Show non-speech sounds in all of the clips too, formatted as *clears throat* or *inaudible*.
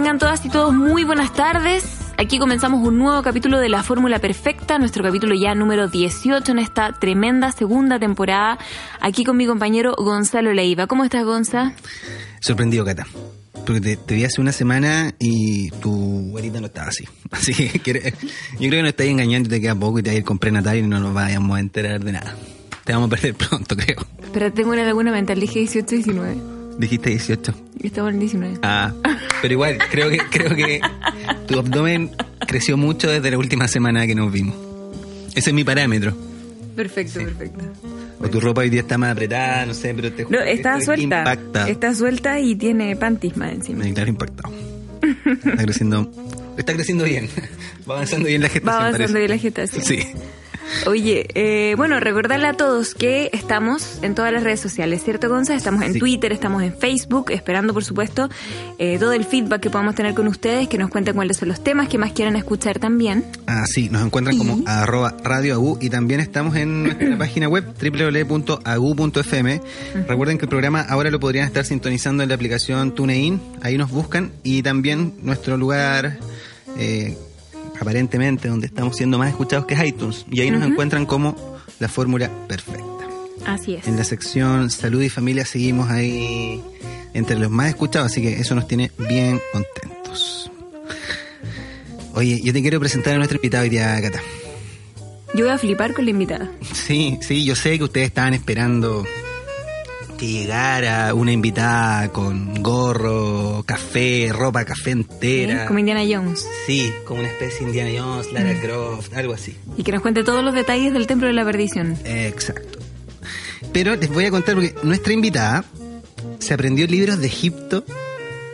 tengan todas y todos muy buenas tardes. Aquí comenzamos un nuevo capítulo de La Fórmula Perfecta, nuestro capítulo ya número 18 en esta tremenda segunda temporada. Aquí con mi compañero Gonzalo Leiva. ¿Cómo estás, Gonza? Sorprendido, Cata. Porque te, vi hace una semana y tu güerita no estaba así. *laughs* Así que yo creo que no estás engañando y te queda poco y te vas a ir con prenatal y no nos vayamos a enterar de nada. Te vamos a perder *laughs* pronto, creo. Pero tengo una laguna mental, dije 18 19. Dijiste 18. Estaba en 19. Ah, pero igual, creo que, creo que tu abdomen creció mucho desde la última semana que nos vimos. Ese es mi parámetro. Perfecto, perfecto. O tu ropa hoy día está más apretada, no sé, pero te No, está suelta. Impacta. Está suelta y tiene panties más encima. Me claro, impactado. Está creciendo, está creciendo bien. *laughs* Va avanzando bien la gestación. Va avanzando bien la gestación. Sí. Oye, eh, bueno, recordarle a todos que estamos en todas las redes sociales, ¿cierto, Gonza? Estamos en Twitter, estamos en Facebook, esperando, por supuesto, eh, todo el feedback que podamos tener con ustedes, que nos cuenten cuáles son los temas que más quieran escuchar también. Ah, sí, nos encuentran como arroba radio y también estamos en nuestra página web www.agu.fm. Recuerden que el programa ahora lo podrían estar sintonizando en la aplicación TuneIn, ahí nos buscan y también nuestro lugar... Eh, aparentemente donde estamos siendo más escuchados que es iTunes. Y ahí nos encuentran como la fórmula perfecta. Así es. En la sección salud y familia seguimos ahí entre los más escuchados, así que eso nos tiene bien contentos. Oye, yo te quiero presentar a nuestro invitado hoy día, Cata. Yo voy a flipar con la invitada. Sí, sí, yo sé que ustedes estaban esperando que llegara una invitada con gorro, café, ropa café entera. Como Indiana Jones. Sí, como una especie de Indiana Jones, Lara mm. Croft, algo así. Y que nos cuente todos los detalles del Templo de la Perdición. Exacto. Pero les voy a contar porque nuestra invitada se aprendió libros de Egipto,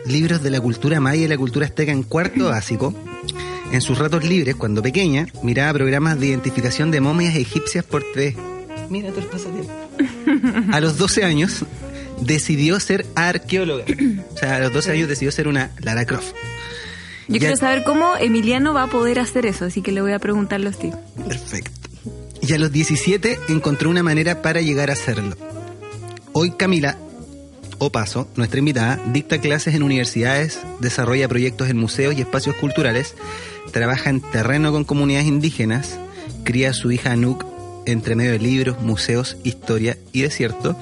libros de la cultura maya y la cultura azteca en cuarto *clears throat* básico. En sus ratos libres, cuando pequeña, miraba programas de identificación de momias egipcias por TV. Mira tú *laughs* A los 12 años decidió ser arqueóloga. O sea, a los 12 años decidió ser una Lara Croft. Yo quiero saber cómo Emiliano va a poder hacer eso, así que le voy a preguntar a Steve. Perfecto. Y a los 17 encontró una manera para llegar a hacerlo. Hoy Camila o Paso, nuestra invitada, dicta clases en universidades, desarrolla proyectos en museos y espacios culturales, trabaja en terreno con comunidades indígenas, cría a su hija Anouk entre medio de libros, museos, historia y desierto.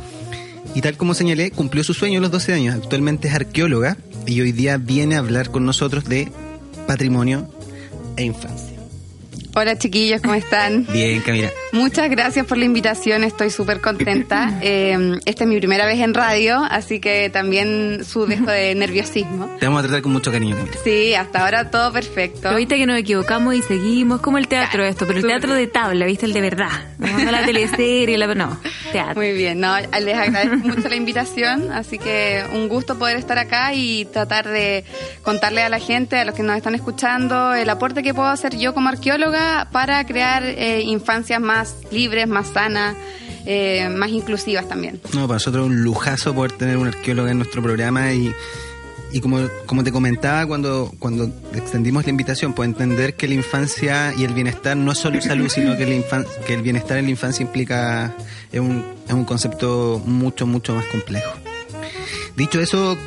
Y tal como señalé, cumplió su sueño a los 12 años. Actualmente es arqueóloga y hoy día viene a hablar con nosotros de patrimonio e infancia. Hola chiquillos, ¿cómo están? *laughs* Bien, Camila. Muchas gracias por la invitación, estoy súper contenta. *laughs* Eh, esta es mi primera vez en radio, así que también su dejo de *laughs* nerviosismo. Te vamos a tratar con mucho cariño, Camila. Sí, hasta ahora todo perfecto. viste que nos equivocamos y seguimos, como el teatro esto, pero el teatro de tabla, viste el de verdad. No la teleserie, la... no, teatro. Muy bien, no, les agradezco mucho la invitación, así que un gusto poder estar acá y tratar de contarle a la gente, a los que nos están escuchando, el aporte que puedo hacer yo como arqueóloga para crear eh, infancias más libres, más sanas. Eh, más inclusivas también. No, para nosotros es un lujazo poder tener un arqueólogo en nuestro programa y, y como, como te comentaba cuando, cuando extendimos la invitación, pues entender que la infancia y el bienestar no es solo salud, sino que, que el bienestar en la infancia implica, es un, es un concepto mucho, mucho más complejo. Dicho eso,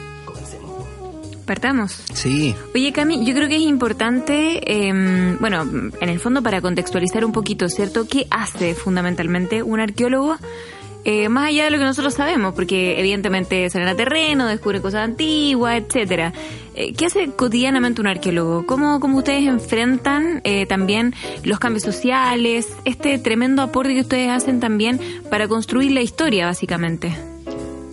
Partamos. Sí. Oye, Cami, yo creo que es importante, em, bueno, en el fondo para contextualizar un poquito, ¿cierto? ¿Qué hace fundamentalmente un arqueólogo? Eh, más allá de lo que nosotros sabemos, porque evidentemente salen a terreno, descubren cosas antiguas, etcétera. Eh, ¿Qué hace cotidianamente un arqueólogo? ¿Cómo, cómo ustedes enfrentan eh, también los cambios sociales, este tremendo aporte que ustedes hacen también para construir la historia, básicamente?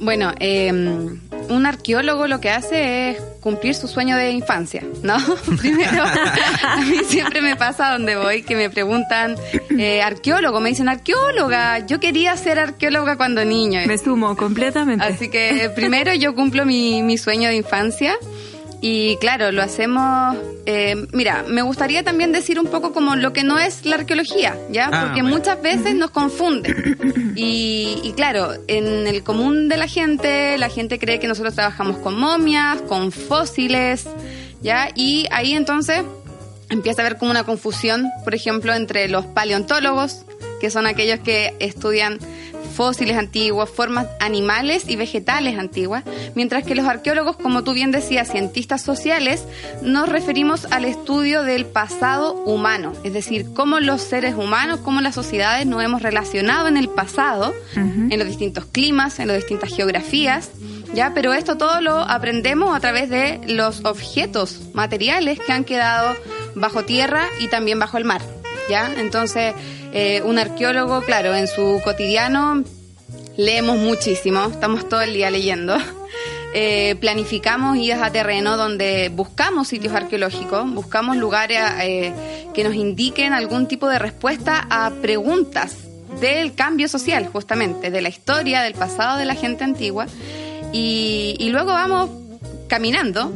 Bueno, eh, un arqueólogo lo que hace es cumplir su sueño de infancia, ¿no? *laughs* Primero, a mí siempre me pasa donde voy que me preguntan, eh, arqueólogo, me dicen arqueóloga, yo quería ser arqueóloga cuando niño. Me sumo completamente. Así que primero yo cumplo mi, mi sueño de infancia y claro, lo hacemos. Eh, mira, me gustaría también decir un poco como lo que no es la arqueología, ¿ya? Ah, Porque muchas veces nos confunde. *coughs* Y, y, claro, en el común de la gente, la gente cree que nosotros trabajamos con momias, con fósiles, ¿ya? Y ahí entonces empieza a haber como una confusión, por ejemplo, entre los paleontólogos, que son aquellos que estudian fósiles antiguos, formas animales y vegetales antiguas, mientras que los arqueólogos, como tú bien decías, cientistas sociales, nos referimos al estudio del pasado humano, es decir, cómo los seres humanos, cómo las sociedades nos hemos relacionado en el pasado, en los distintos climas, en las distintas geografías, ¿ya? Pero esto todo lo aprendemos a través de los objetos materiales que han quedado bajo tierra y también bajo el mar, ¿ya? Entonces, eh, un arqueólogo, claro, en su cotidiano leemos muchísimo, estamos todo el día leyendo. *laughs* Eh, planificamos idas a terreno donde buscamos sitios arqueológicos, buscamos lugares eh, que nos indiquen algún tipo de respuesta a preguntas del cambio social, justamente, de la historia, del pasado de la gente antigua. Y, luego vamos caminando,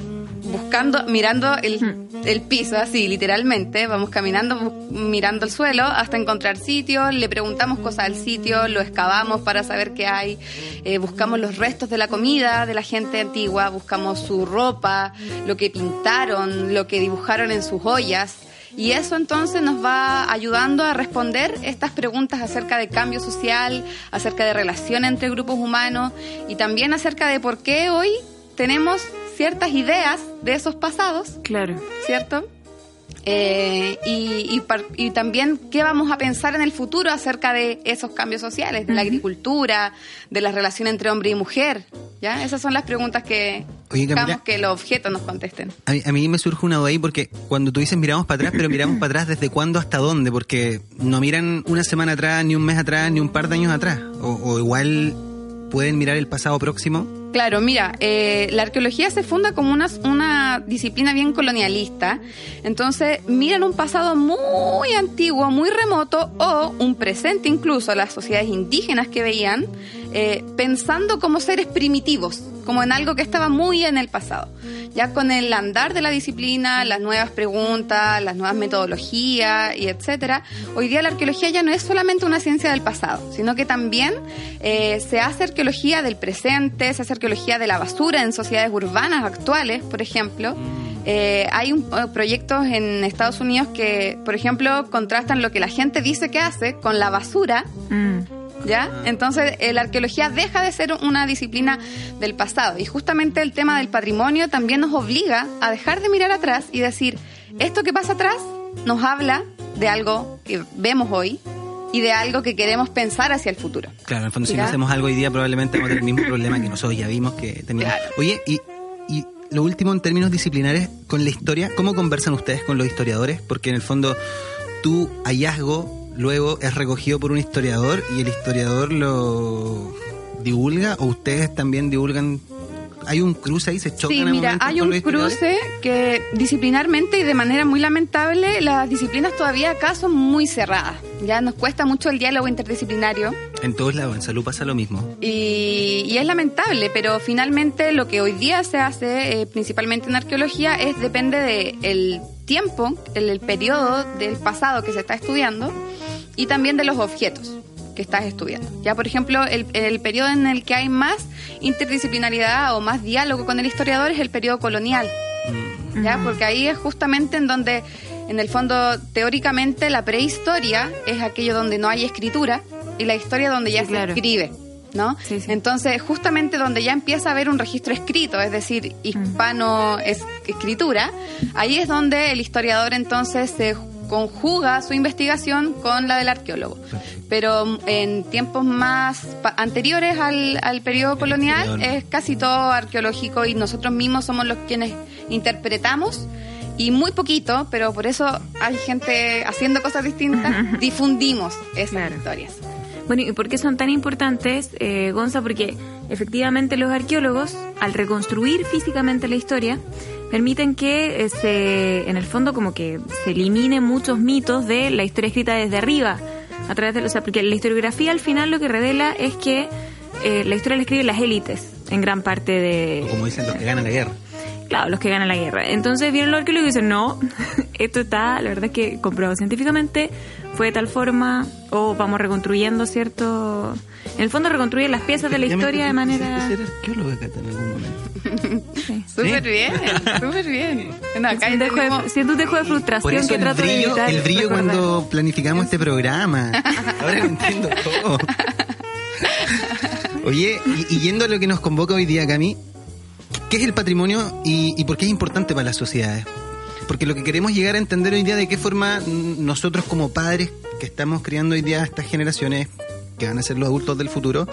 buscando, mirando el, el, piso, así literalmente, vamos caminando, mirando el suelo hasta encontrar sitios, le preguntamos cosas al sitio, lo excavamos para saber qué hay, eh, buscamos los restos de la comida de la gente antigua, buscamos su ropa, lo que pintaron, lo que dibujaron en sus ollas. Y eso entonces nos va ayudando a responder estas preguntas acerca de cambio social, acerca de relación entre grupos humanos y también acerca de por qué hoy tenemos ciertas ideas de esos pasados. Claro. ¿Cierto? Eh, y, y, también qué vamos a pensar en el futuro acerca de esos cambios sociales, de la agricultura, de la relación entre hombre y mujer. ¿ya? Esas son las preguntas que buscamos que los objetos nos contesten. A mí, me surge una duda ahí porque cuando tú dices miramos para atrás, pero miramos para atrás desde cuándo hasta dónde, porque no miran una semana atrás, ni un mes atrás, ni un par de años atrás. o igual pueden mirar el pasado próximo Claro, mira, eh, la arqueología se funda como una, una disciplina bien colonialista, entonces miran un pasado muy antiguo, muy remoto o un presente incluso, las sociedades indígenas que veían, eh, pensando como seres primitivos, como en algo que estaba muy en el pasado. Ya con el andar de la disciplina, las nuevas preguntas, las nuevas metodologías y etcétera, hoy día la arqueología ya no es solamente una ciencia del pasado, sino que también eh, se hace arqueología del presente, se hace arqueología de la basura en sociedades urbanas actuales, por ejemplo. Eh, hay un, proyectos en Estados Unidos que, por ejemplo, contrastan lo que la gente dice que hace con la basura. Mm. ¿Ya? Entonces, eh, la arqueología deja de ser una disciplina del pasado y justamente el tema del patrimonio también nos obliga a dejar de mirar atrás y decir, esto que pasa atrás nos habla de algo que vemos hoy y de algo que queremos pensar hacia el futuro. Claro, en el fondo si no hacemos algo hoy día probablemente vamos a tener el mismo problema que nosotros ya vimos que teníamos. Oye, y, y lo último en términos disciplinares con la historia, ¿cómo conversan ustedes con los historiadores? Porque en el fondo tu hallazgo luego es recogido por un historiador y el historiador lo divulga o ustedes también divulgan hay un cruce ahí, se chocan. Sí, mira, hay un cruce que disciplinarmente y de manera muy lamentable, las disciplinas todavía acá son muy cerradas. Ya nos cuesta mucho el diálogo interdisciplinario. En todos lados, en salud pasa lo mismo. Y, es lamentable, pero finalmente lo que hoy día se hace, eh, principalmente en arqueología, es depende del tiempo, el, el periodo del pasado que se está estudiando y también de los objetos que estás estudiando. Ya, por ejemplo, el, el periodo en el que hay más interdisciplinaridad o más diálogo con el historiador es el periodo colonial. Mm. ¿Ya? Porque ahí es justamente en donde, en el fondo, teóricamente, la prehistoria es aquello donde no hay escritura y la historia donde ya se escribe. ¿No? Entonces, justamente donde ya empieza a haber un registro escrito, es decir, hispano es escritura, ahí es donde el historiador entonces se conjuga su investigación con la del arqueólogo. Pero en tiempos más anteriores al, al periodo colonial es casi todo arqueológico y nosotros mismos somos los quienes interpretamos y muy poquito, pero por eso hay gente haciendo cosas distintas, *laughs* difundimos esas historias. Bueno, ¿y por qué son tan importantes, eh, Gonza? Porque efectivamente los arqueólogos, al reconstruir físicamente la historia, permiten que eh, se, en el fondo como que se eliminen muchos mitos de la historia escrita desde arriba, a través de los, porque la historiografía al final lo que revela es que eh, la historia la escriben las élites, en gran parte de... como dicen los que ganan la guerra. Claro, los que ganan la guerra. Entonces vienen los arqueólogos y dicen, no, *laughs* esto está, la verdad es que comprobado científicamente, fue de tal forma, o vamos reconstruyendo cierto... En el fondo reconstruyen las piezas de la historia de manera... ser arqueólogo en algún momento. *laughs* Súper bien, súper bien. siento un dejo de frustración que trato de evitar. El brillo cuando planificamos este programa. Ahora lo entiendo todo. *laughs* Oye, y, yendo a lo que nos convoca hoy día, Cami, ¿qué es el patrimonio y, por qué es importante para las sociedades? Porque lo que queremos llegar a entender hoy día de qué forma nosotros como padres que estamos criando hoy día a estas generaciones que van a ser los adultos del futuro,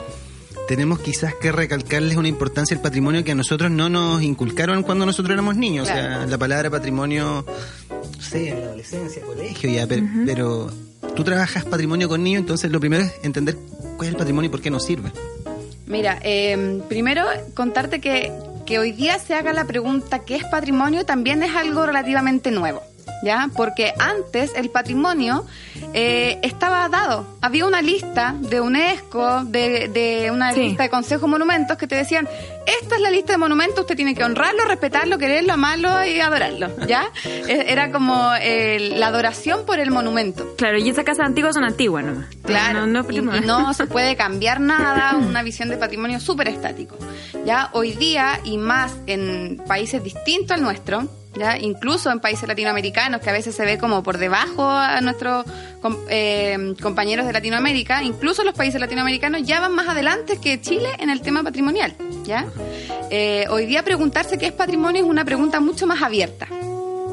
tenemos quizás que recalcarles una importancia del patrimonio que a nosotros no nos inculcaron cuando nosotros éramos niños. O sea, la palabra patrimonio, no sé, en la adolescencia, colegio ya, pero, tú trabajas patrimonio con niños, entonces lo primero es entender cuál es el patrimonio y por qué nos sirve. Mira, eh, primero contarte que, que hoy día se haga la pregunta ¿qué es patrimonio? también es algo relativamente nuevo. ¿Ya? Porque antes el patrimonio eh, estaba dado. Había una lista de UNESCO, de, una lista de Consejo Monumentos que te decían, esta es la lista de monumentos, usted tiene que honrarlo, respetarlo, quererlo, amarlo y adorarlo, ¿ya? *laughs* E, era como eh, la adoración por el monumento. Claro, y esas casas antiguas son antiguas ¿no? Claro, no, y, no se *laughs* puede cambiar nada, una visión de patrimonio súper estático. ¿ya? Hoy día, y más en países distintos al nuestro, ¿ya? incluso en países latinoamericanos, que a veces se ve como por debajo a nuestros eh, compañeros de Latinoamérica, incluso los países latinoamericanos ya van más adelante que Chile en el tema patrimonial. ¿ya? Eh, hoy día preguntarse qué es patrimonio es una pregunta mucho más abierta.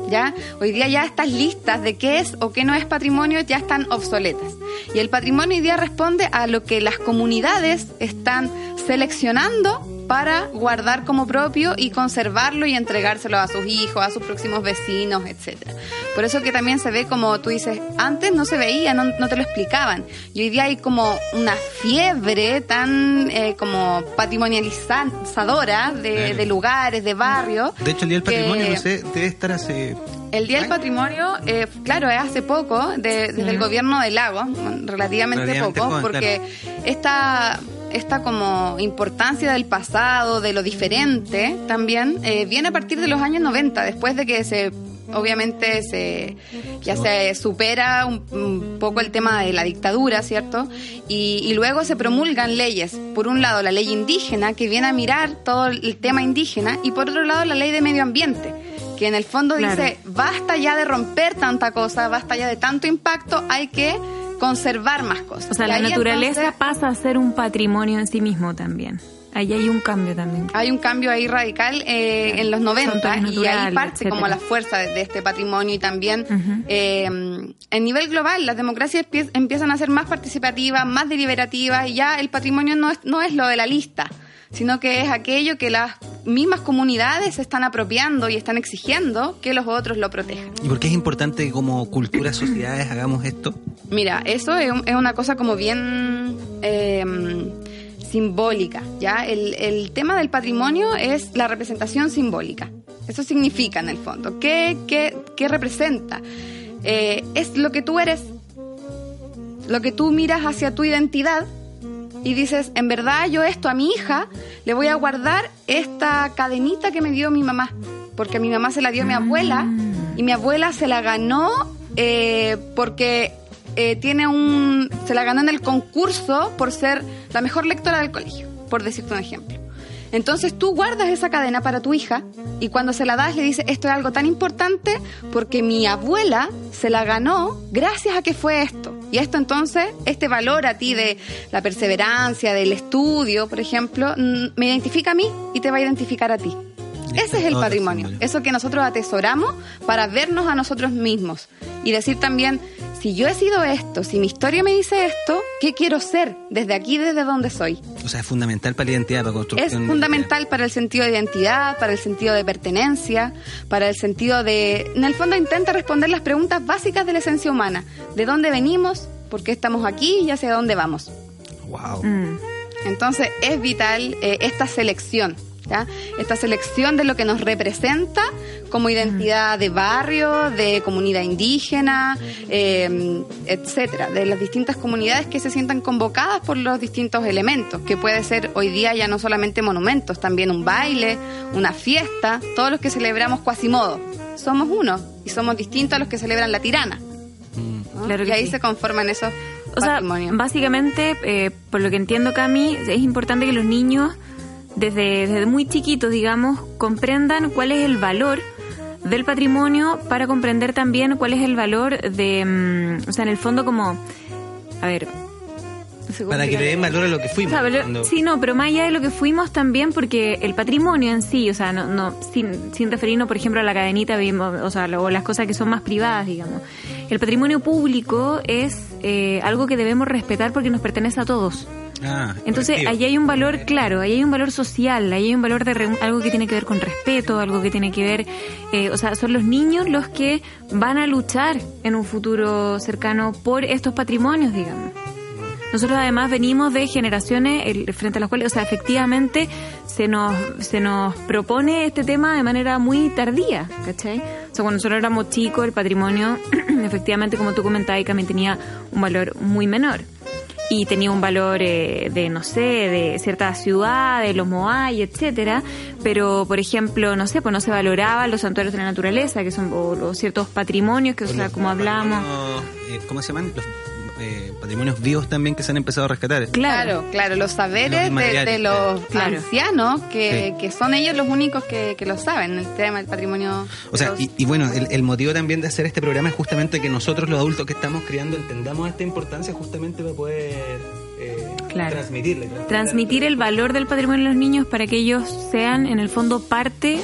¿Ya? Hoy día ya estas listas de qué es o qué no es patrimonio ya están obsoletas. Y el patrimonio hoy día responde a lo que las comunidades están seleccionando para guardar como propio y conservarlo y entregárselo a sus hijos, a sus próximos vecinos, etcétera. Por eso que también se ve como tú dices, antes no se veía, no, te lo explicaban. Y hoy día hay como una fiebre tan eh, como patrimonializadora de, lugares, de barrios. De hecho, el Día del Patrimonio, no sé, debe estar hace el Día del Patrimonio, eh, claro, es hace poco, desde el gobierno del lago, relativamente, poco, porque esta esta como importancia del pasado, de lo diferente también, eh, viene a partir de los años 90, después de que se obviamente se ya se supera un, poco el tema de la dictadura, ¿cierto? Y, luego se promulgan leyes. Por un lado, la ley indígena, que viene a mirar todo el tema indígena, y por otro lado, la ley de medio ambiente, que en el fondo dice, basta ya de romper tanta cosa, basta ya de tanto impacto, hay que conservar más cosas. O sea, la naturaleza pasa a ser un patrimonio en sí mismo también. Ahí hay un cambio también. Hay un cambio ahí radical eh, en los 90 y ahí parte como la fuerza de, este patrimonio y también eh, en nivel global las democracias empiezan a ser más participativas, más deliberativas y ya el patrimonio no es, no es lo de la lista, sino que es aquello que las mismas comunidades se están apropiando y están exigiendo que los otros lo protejan. ¿Y por qué es importante que como cultura, sociedades hagamos esto? Mira, eso es, una cosa como bien em, simbólica, ¿ya? El, tema del patrimonio es la representación simbólica. Eso significa en el fondo. ¿Qué, qué, representa? Eh, es lo que tú eres, lo que tú miras hacia tu identidad y dices, en verdad yo esto a mi hija le voy a guardar esta cadenita que me dio mi mamá, porque mi mamá se la dio mi abuela y mi abuela se la ganó eh, porque eh, tiene un, se la ganó en el concurso por ser la mejor lectora del colegio, por decirte un ejemplo. Entonces tú guardas esa cadena para tu hija y cuando se la das le dices, esto es algo tan importante porque mi abuela se la ganó gracias a que fue esto. Y esto entonces, este valor a ti de la perseverancia, del estudio, por ejemplo, me identifica a mí y te va a identificar a ti. Ese es el patrimonio, eso que nosotros atesoramos para vernos a nosotros mismos y decir también, si yo he sido esto, si mi historia me dice esto, ¿qué quiero ser desde aquí, desde donde soy? O sea, es fundamental para la identidad, para construir. Es fundamental para el sentido de identidad, para el sentido de pertenencia, para el sentido de... En el fondo intenta responder las preguntas básicas de la esencia humana. ¿De dónde venimos? ¿Por qué estamos aquí? ¿Y hacia dónde vamos? Wow. Mm. Entonces es vital eh, esta selección esta selección de lo que nos representa como identidad de barrio, de comunidad indígena, eh, etcétera, de las distintas comunidades que se sientan convocadas por los distintos elementos, que puede ser hoy día ya no solamente monumentos, también un baile, una fiesta, todos los que celebramos Quasimodo. Somos uno y somos distintos a los que celebran la tirana. Mm. y ahí se conforman esos o sea, básicamente, eh, por lo que entiendo, Cami, es importante que los niños desde, muy chiquitos, digamos, comprendan cuál es el valor del patrimonio para comprender también cuál es el valor de, mm, o sea, en el fondo como, a ver, Para que le den valor a lo que fuimos. Sí, no, pero más allá de lo que fuimos también, porque el patrimonio en sí, o sea, no, no sin, sin referirnos, por ejemplo, a la cadenita, o sea, o las cosas que son más privadas, digamos. El patrimonio público es eh, algo que debemos respetar porque nos pertenece a todos. Ah, Entonces, ahí hay un valor, claro, ahí hay un valor social, ahí hay un valor de algo que tiene que ver con respeto, algo que tiene que ver, eh, o sea, son los niños los que van a luchar en un futuro cercano por estos patrimonios, digamos. Nosotros además venimos de generaciones frente a las cuales, o sea, efectivamente se nos, se nos propone este tema de manera muy tardía, ¿cachai? O sea, cuando nosotros éramos chicos, el patrimonio, *clears throat* efectivamente, como tú comentabas, también tenía un valor muy menor y tenía un valor eh, de, no sé, de ciertas ciudades, los Moai, etcétera, pero, por ejemplo, no sé, pues no se valoraban los santuarios de la naturaleza, que son los ciertos patrimonios, que, o sea, como hablamos... Eh, ¿Cómo se llaman? Los eh, patrimonios vivos también que se han empezado a rescatar. Claro, claro, los saberes de, los ancianos, que, que, son ellos los únicos que, que, lo saben, el tema del patrimonio. O sea, y, bueno, el, motivo también de hacer este programa es justamente que nosotros los adultos que estamos criando entendamos esta importancia justamente para poder... Eh, transmitirle, transmitir el valor del patrimonio de los niños para que ellos sean en el fondo parte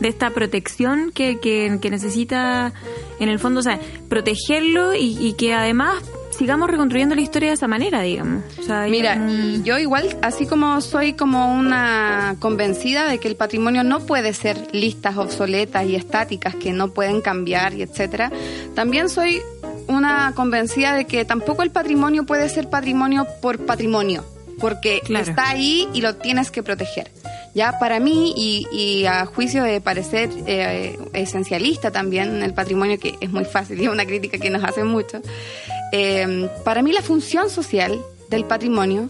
de esta protección que, que, necesita en el fondo, o sea, protegerlo y, y que además sigamos reconstruyendo la historia de esa manera, digamos. Mira, yo igual, así como soy como una convencida de que el patrimonio no puede ser listas obsoletas y estáticas que no pueden cambiar y etcétera, también soy una convencida de que tampoco el patrimonio puede ser patrimonio por patrimonio, porque está ahí y lo tienes que proteger. Ya para mí, y, a juicio de parecer eh, esencialista también, el patrimonio, que es muy fácil y es una crítica que nos hace mucho, eh, para mí la función social del patrimonio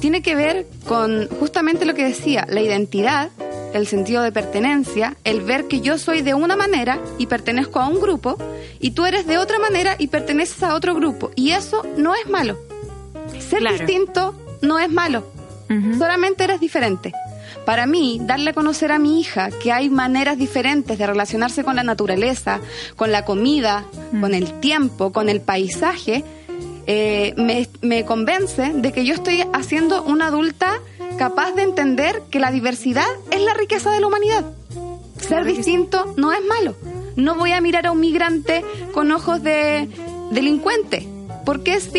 tiene que ver con justamente lo que decía, la identidad, el sentido de pertenencia, el ver que yo soy de una manera y pertenezco a un grupo y tú eres de otra manera y perteneces a otro grupo. Y eso no es malo. Ser distinto no es malo. Solamente eres diferente. Para mí, darle a conocer a mi hija que hay maneras diferentes de relacionarse con la naturaleza, con la comida, mm. con el tiempo, con el paisaje, eh, me, convence de que yo estoy haciendo una adulta capaz de entender que la diversidad es la riqueza de la humanidad. Ser distinto no es malo. No voy a mirar a un migrante con ojos de delincuente, porque es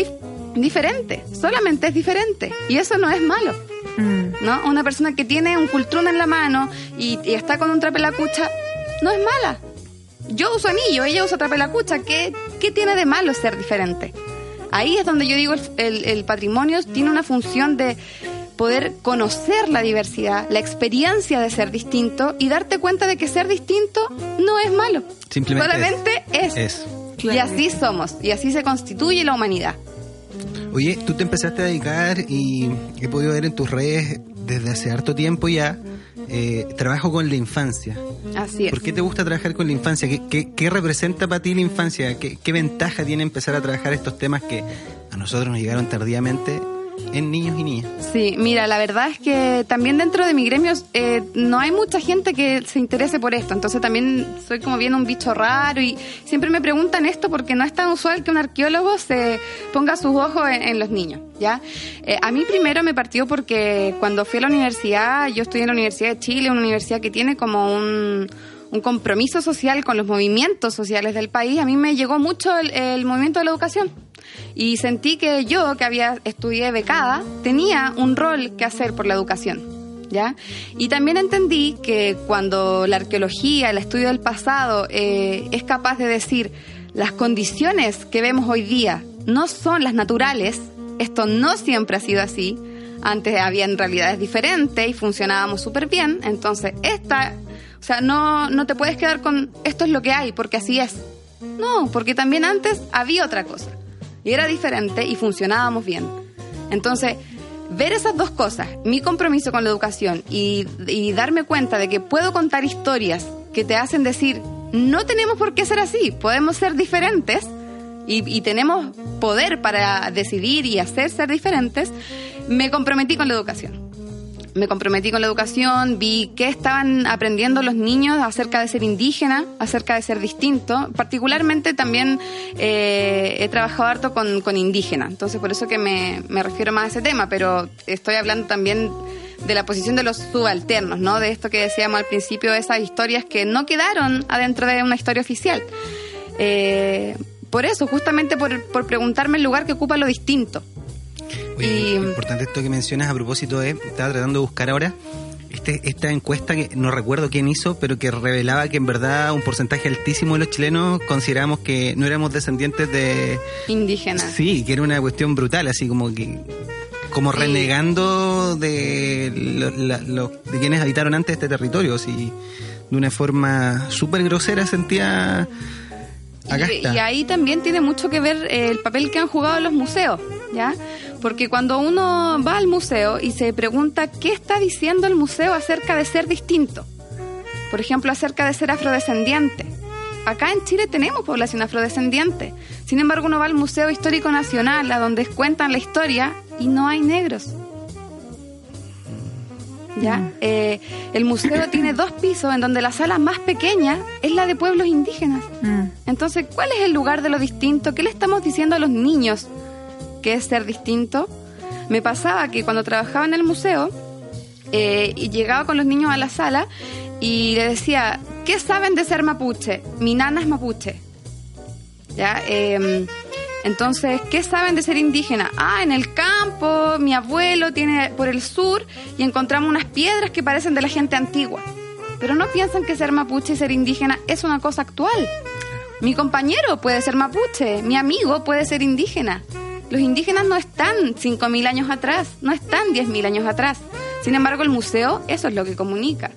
diferente, solamente es diferente, y eso no es malo. Mm. ¿No? Una persona que tiene un cultrón en la mano y, está con un trapelacucha, no es mala. Yo uso anillo, ella usa trapelacucha. ¿Qué, ¿Qué tiene de malo ser diferente? Ahí es donde yo digo, el, el, patrimonio tiene una función de poder conocer la diversidad, la experiencia de ser distinto y darte cuenta de que ser distinto no es malo. Simplemente Solamente es. Y así somos, y así se constituye la humanidad. Oye, tú te empezaste a dedicar y he podido ver en tus redes desde hace harto tiempo ya eh, trabajo con la infancia. Así es. ¿Por qué te gusta trabajar con la infancia? ¿Qué, representa para ti la infancia? ¿Qué, ¿Qué, ventaja tiene empezar a trabajar estos temas que a nosotros nos llegaron tardíamente en niños y niñas. Sí, mira, la verdad es que también dentro de mi gremio eh, no hay mucha gente que se interese por esto, entonces también soy como bien un bicho raro y siempre me preguntan esto porque no es tan usual que un arqueólogo se ponga sus ojos en, los niños, ¿ya? Eh, a mí primero me partió porque cuando fui a la universidad, yo estudié en la Universidad de Chile, una universidad que tiene como un un compromiso social con los movimientos sociales del país, a mí me llegó mucho el movimiento de la educación y sentí que yo, que había estudié becada, tenía un rol que hacer por la educación. ¿Ya? Y también entendí que cuando la arqueología, el estudio del pasado, eh, es capaz de decir las condiciones que vemos hoy día no son las naturales, esto no siempre ha sido así, antes habían realidades diferentes y funcionábamos súper bien, entonces esta, o sea, no, no te puedes quedar con esto es lo que hay, porque así es. No, porque también antes había otra cosa y era diferente y funcionábamos bien. Entonces, ver esas dos cosas, mi compromiso con la educación y, darme cuenta de que puedo contar historias que te hacen decir, no tenemos por qué ser así, podemos ser diferentes y, tenemos poder para decidir y hacer ser diferentes, me comprometí con la educación. Me comprometí con la educación, vi qué estaban aprendiendo los niños acerca de ser indígena, acerca de ser distinto. Particularmente también eh, he trabajado harto con, con indígena, entonces por eso que me, me refiero más a ese tema, pero estoy hablando también de la posición de los subalternos, ¿no? De esto que decíamos al principio, esas historias que no quedaron adentro de una historia oficial. Eh, por eso, justamente por, por preguntarme el lugar que ocupa lo distinto. Y... importante esto que mencionas a propósito de, estaba tratando de buscar ahora, este, esta encuesta que no recuerdo quién hizo, pero que revelaba que en verdad un porcentaje altísimo de los chilenos consideramos que no éramos descendientes de... Indígenas. Sí, que era una cuestión brutal, así como que como renegando de, de quienes habitaron antes este territorio, así de una forma súper grosera sentía... Acá y, y, ahí también tiene mucho que ver el papel que han jugado los museos, ¿ya? Porque cuando uno va al museo y se pregunta qué está diciendo el museo acerca de ser distinto, por ejemplo, acerca de ser afrodescendiente, acá en Chile tenemos población afrodescendiente. Sin embargo, uno va al Museo Histórico Nacional, a donde cuentan la historia, y no hay negros. ¿Ya? Mm. Eh, el museo tiene dos pisos en donde la sala más pequeña es la de pueblos indígenas. Mm. Entonces, ¿cuál es el lugar de lo distinto? ¿Qué le estamos diciendo a los niños que es ser distinto? Me pasaba que cuando trabajaba en el museo eh, y llegaba con los niños a la sala y le decía, ¿qué saben de ser mapuche? Mi nana es mapuche. ¿Ya? Eh, entonces, ¿qué saben de ser indígena? Ah, en el campo, mi abuelo tiene por el sur y encontramos unas piedras que parecen de la gente antigua. Pero no piensan que ser mapuche y ser indígena es una cosa actual. Mi compañero puede ser mapuche, mi amigo puede ser indígena. Los indígenas no están 5.000 años atrás, no están 10.000 años atrás. Sin embargo, el museo eso es lo que comunica,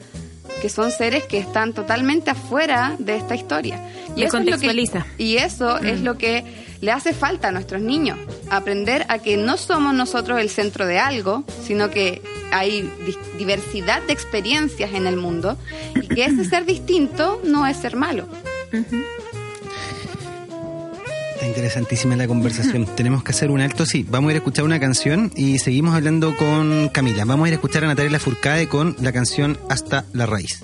que son seres que están totalmente afuera de esta historia. Y eso contextualiza. y eso es mm. lo que le hace falta a nuestros niños, aprender a que no somos nosotros el centro de algo, sino que hay diversidad de experiencias en el mundo y que ese ser distinto no es ser malo. Está interesantísima la conversación. Tenemos que hacer un alto, sí. Vamos a ir a escuchar una canción y seguimos hablando con Camila. Vamos a ir a escuchar a Natalia Furcade con la canción Hasta la Raíz.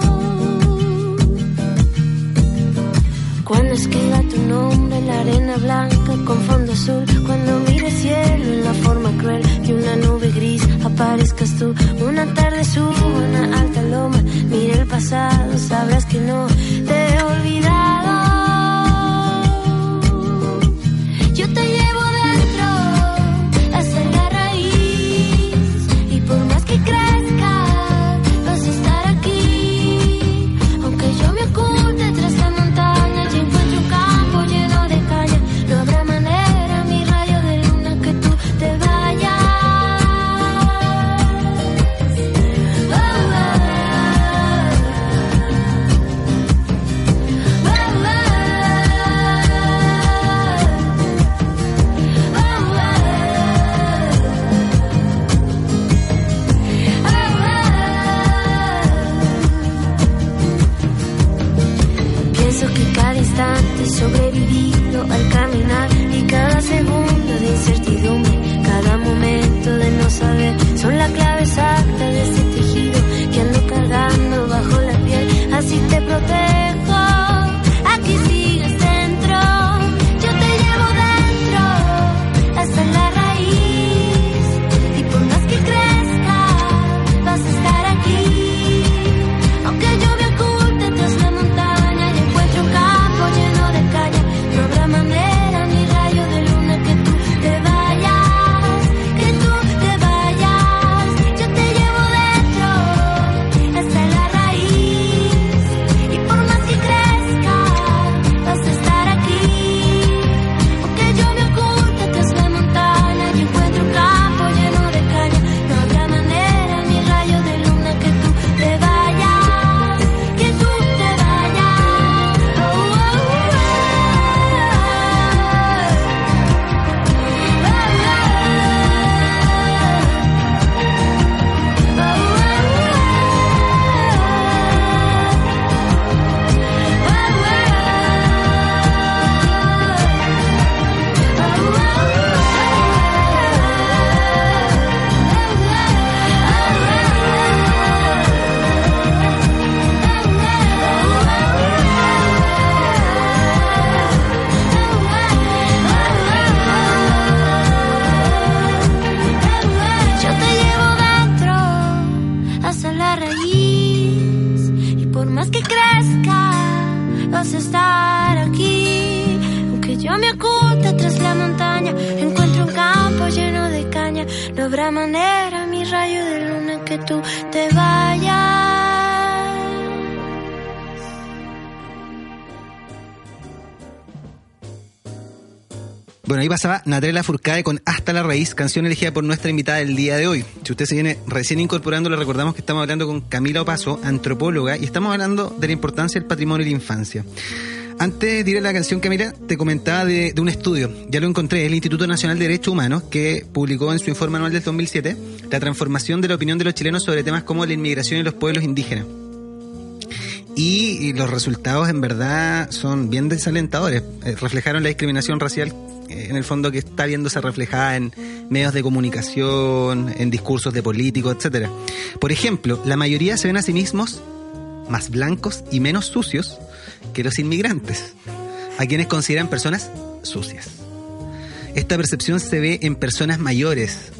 Cuando escriba tu nombre en la arena blanca con fondo azul, cuando mire el cielo en la forma cruel de una nube gris, aparezcas tú. Una tarde subo una alta loma, mire el pasado, sabrás que no te he. Ahí pasaba Natrela Furcade con Hasta la Raíz, canción elegida por nuestra invitada del día de hoy. Si usted se viene recién incorporando, le recordamos que estamos hablando con Camila Opaso, antropóloga, y estamos hablando de la importancia del patrimonio de la infancia. Antes de ir la canción, Camila, te comentaba de, un estudio, ya lo encontré, el Instituto Nacional de Derechos Humanos, que publicó en su informe anual del 2007 la transformación de la opinión de los chilenos sobre temas como la inmigración y los pueblos indígenas. Y, los resultados en verdad son bien desalentadores. Eh, reflejaron la discriminación racial en el fondo que está viéndose reflejada en medios de comunicación, en discursos de políticos, etcétera. Por ejemplo, la mayoría se ven a sí mismos más blancos y menos sucios que los inmigrantes, a quienes consideran personas sucias. Esta percepción se ve en personas mayores.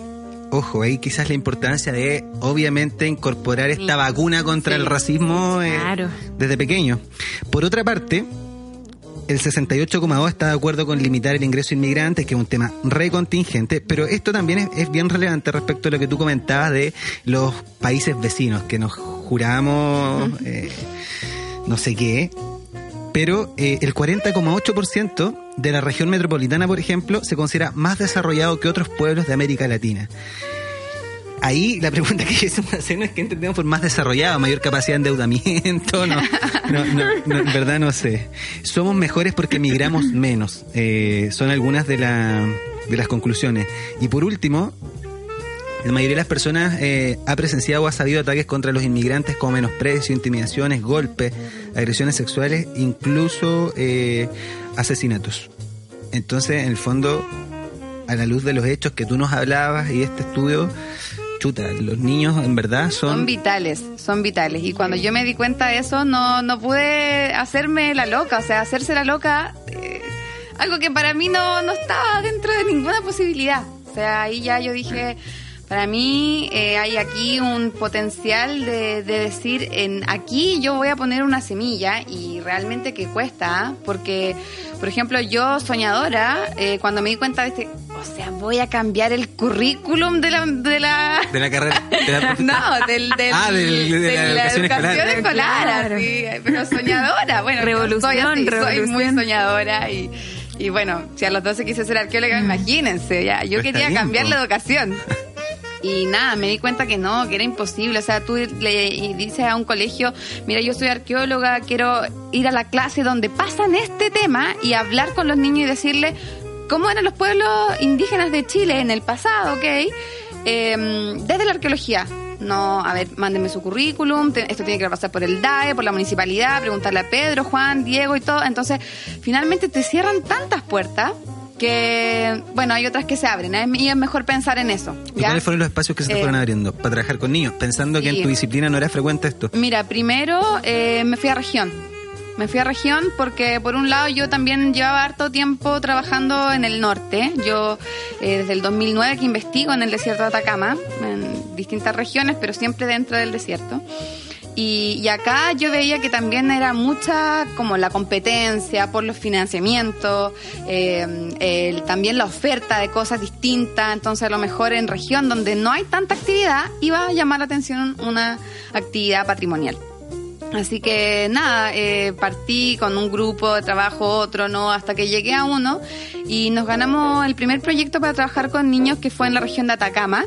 Ojo, ahí quizás la importancia de, obviamente, incorporar esta vacuna contra el racismo eh, desde pequeño. Por otra parte, el 68,2 está de acuerdo con limitar el ingreso de inmigrantes, que es un tema recontingente, pero esto también es, bien relevante respecto a lo que tú comentabas de los países vecinos, que nos juramos eh, no sé qué, pero eh, el 40,8% de la región metropolitana, por ejemplo, se considera más desarrollado que otros pueblos de América Latina ahí la pregunta que yo hacer no es que entendemos por más desarrollado, mayor capacidad de endeudamiento, no, no, en verdad no sé. Somos mejores porque migramos menos, eh, son algunas de, la, de las conclusiones. Y por último, la mayoría de las personas eh, ha presenciado o ha sabido ataques contra los inmigrantes como menosprecio, intimidaciones, golpes, agresiones sexuales, incluso eh, asesinatos. Entonces, en el fondo, a la luz de los hechos que tú nos hablabas y este estudio, chuta, los niños en verdad son... Son vitales, son vitales. Y cuando yo me di cuenta de eso, no, no pude hacerme la loca, o sea, hacerse la loca, eh, algo que para mí no, no estaba dentro de ninguna posibilidad. O sea, ahí ya yo dije... Para mí eh, hay aquí un potencial de, decir, en aquí yo voy a poner una semilla y realmente que cuesta, ¿ah? porque, por ejemplo, yo soñadora, eh, cuando me di cuenta de este, o sea, voy a cambiar el currículum de la... De la, ¿De la carrera. *laughs* no, del, del, ah, de, la, educación escolar, pero soñadora. Bueno, revolución, soy, soy muy soñadora y... Y bueno, si a los 12 quise ser arqueóloga, mm. imagínense, ya. Yo quería cambiar la educación. *laughs* Y nada, me di cuenta que no, que era imposible. O sea, tú le dices a un colegio, mira, yo soy arqueóloga, quiero ir a la clase donde pasan este tema y hablar con los niños y decirles cómo eran los pueblos indígenas de Chile en el pasado, ¿ok? Em, desde la arqueología. No, a ver, mándenme su currículum, esto tiene que pasar por el DAE, por la municipalidad, preguntarle a Pedro, Juan, Diego y todo. Entonces, finalmente te cierran tantas puertas que, bueno, hay otras que se abren ¿eh? y es mejor pensar en eso. ¿Y cuáles fueron los espacios que se te fueron eh, abriendo para trabajar con niños? Pensando que en tu disciplina no era frecuente esto. Mira, primero eh, me fui a región. Me fui a región porque por un lado yo también llevaba harto tiempo trabajando en el norte. Yo desde el 2009 que investigo en el desierto de Atacama, en distintas regiones, pero siempre dentro del desierto. Y, acá yo veía que también era mucha como la competencia por los financiamientos, eh, también la oferta de cosas distintas, entonces a lo mejor en región donde no hay tanta actividad iba a llamar la atención una actividad patrimonial. Así que nada, eh, partí con un grupo de trabajo, otro no, hasta que llegué a uno y nos ganamos el primer proyecto para trabajar con niños que fue en la región de Atacama.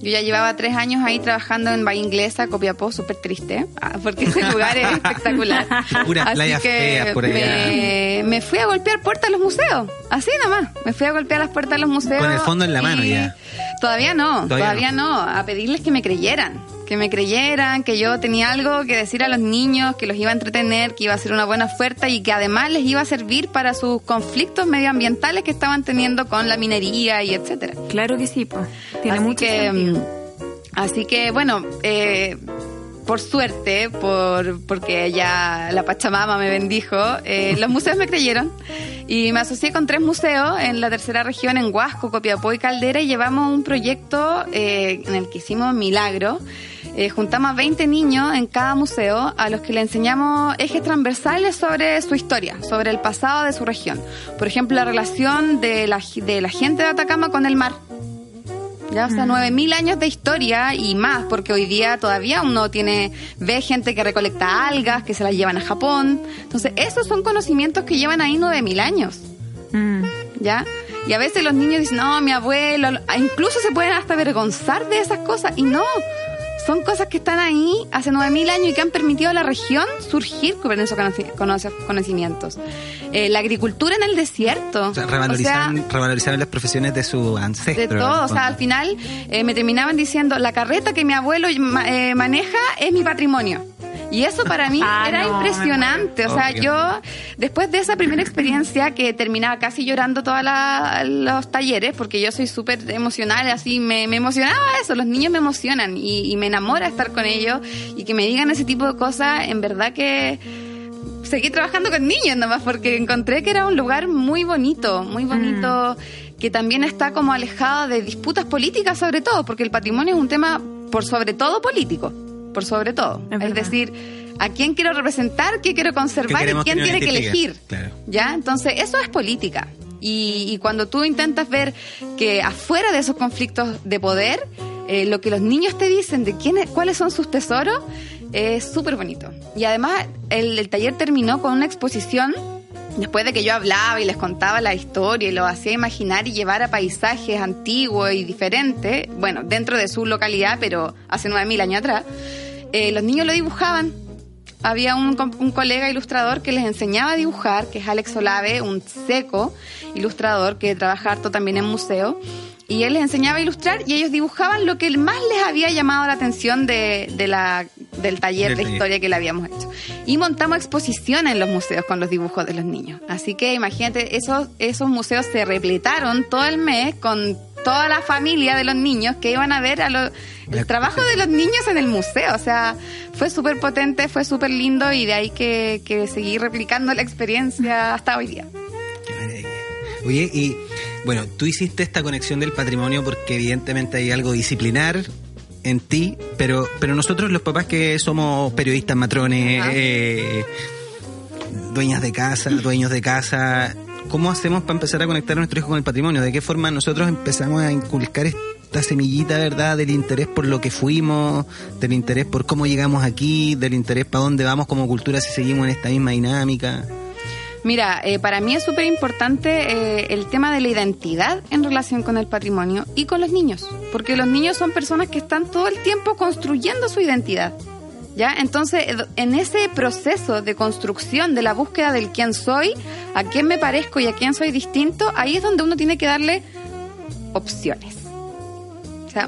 Yo ya llevaba tres años ahí trabajando en Bahía Inglesa, Copiapó, súper triste, ah, porque ese *laughs* lugar es espectacular. así que por Me, me, fui a golpear puertas a los museos, así nomás. Me fui a golpear las puertas a los museos. Con el fondo en la mano ya. Todavía no, todavía, no. a pedirles que me creyeran que me creyeran, que yo tenía algo que decir a los niños, que los iba a entretener, que iba a ser una buena oferta y que además les iba a servir para sus conflictos medioambientales que estaban teniendo con la minería y etcétera. Claro que sí, pues. Tiene así mucho que, mm, Así que bueno, eh, por suerte, por porque ya la Pachamama me bendijo, eh, los museos me creyeron y me asocié con tres museos en la tercera región, en Huasco, Copiapó y Caldera, y llevamos un proyecto eh, en el que hicimos milagro Eh, juntamos a 20 niños en cada museo a los que le enseñamos ejes transversales sobre su historia, sobre el pasado de su región. Por ejemplo, la relación de la, de la gente de Atacama con el mar. Ya, o sea, 9000 años de historia y más, porque hoy día todavía uno tiene, ve gente que recolecta algas, que se las llevan a Japón. Entonces, esos son conocimientos que llevan ahí 9000 años. Mm. ¿Ya? Y a veces los niños dicen, no, mi abuelo, incluso se pueden hasta avergonzar de esas cosas. Y no, son cosas que están ahí hace 9.000 años y que han permitido a la región surgir con esos conocimientos. Eh, la agricultura en el desierto. O sea, revalorizaron, las profesiones de su ancestro. De todo. O sea, al final eh, me terminaban diciendo, la carreta que mi abuelo eh, maneja es mi patrimonio. Y eso para mí *laughs* ah, era impresionante. O sea, yo, después de esa primera experiencia que terminaba casi llorando todos los talleres, porque yo soy súper emocional, así me, emocionaba eso, los niños me emocionan y, me enamora estar con ellos y que me digan ese tipo de cosas, en verdad que seguí trabajando con niños nomás porque encontré que era un lugar muy bonito, muy bonito, mm. que también está como alejado de disputas políticas sobre todo, porque el patrimonio es un tema por sobre todo político por sobre todo. Es, decir, a quién quiero representar, qué quiero conservar y quién tiene que elegir. ¿Ya? Entonces, eso es política. Y, cuando tú intentas ver que afuera de esos conflictos de poder, eh, lo que los niños te dicen de quiénes, cuáles son sus tesoros, es súper bonito. Y además, el, el taller terminó con una exposición después de que yo hablaba y les contaba la historia y lo hacía imaginar y llevar a paisajes antiguos y diferentes, bueno, dentro de su localidad, pero hace 9.000 años atrás, eh, los niños lo dibujaban. Había un, colega ilustrador que les enseñaba a dibujar, que es Alex Olave, un seco ilustrador que trabaja harto también en museo. Y él les enseñaba a ilustrar y ellos dibujaban lo que más les había llamado la atención de, la, del taller de historia que le habíamos hecho. Y montamos exposiciones en los museos con los dibujos de los niños. Así que imagínate, esos, esos museos se repletaron todo el mes con toda la familia de los niños que iban a ver a los el trabajo de los niños en el museo, o sea, fue súper potente, fue súper lindo y de ahí que, que seguí replicando la experiencia hasta hoy día. Oye, y bueno, tú hiciste esta conexión del patrimonio porque evidentemente hay algo disciplinar en ti, pero, pero nosotros los papás que somos periodistas matrones, eh, dueñas de casa, dueños de casa, ¿cómo hacemos para empezar a conectar a nuestro hijo con el patrimonio? ¿De qué forma nosotros empezamos a inculcar esta semillita, ¿verdad? Del interés por lo que fuimos, del interés por cómo llegamos aquí, del interés para dónde vamos como cultura si seguimos en esta misma dinámica. Mira, eh, para mí es súper importante eh, el tema de la identidad en relación con el patrimonio y con los niños, porque los niños son personas que están todo el tiempo construyendo su identidad. ¿Ya? Entonces, en ese proceso de construcción de la búsqueda del quién soy, a quién me parezco y a quién soy distinto, ahí es donde uno tiene que darle opciones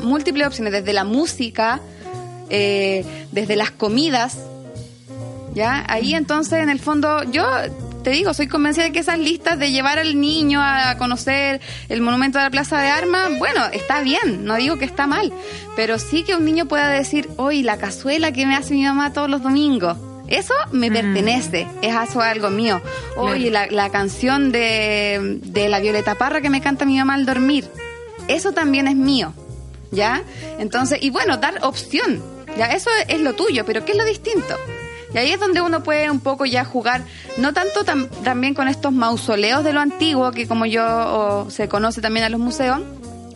múltiples opciones, desde la música, eh, desde las comidas, ¿ya? Ahí entonces, en el fondo, yo te digo, soy convencida de que esas listas de llevar al niño a conocer el monumento de la Plaza de Armas, bueno, está bien, no digo que está mal, pero sí que un niño pueda decir, hoy la cazuela que me hace mi mamá todos los domingos. Eso me mm. pertenece, es eso algo mío. Oye, la, la, canción de, de la Violeta Parra que me canta mi mamá al dormir, eso también es mío. ¿ya? Entonces, y bueno, dar opción, ¿ya? Eso es lo tuyo, pero ¿qué es lo distinto? Y ahí es donde uno puede un poco ya jugar, no tanto también con estos mausoleos de lo antiguo, que como yo se conoce también a los museos,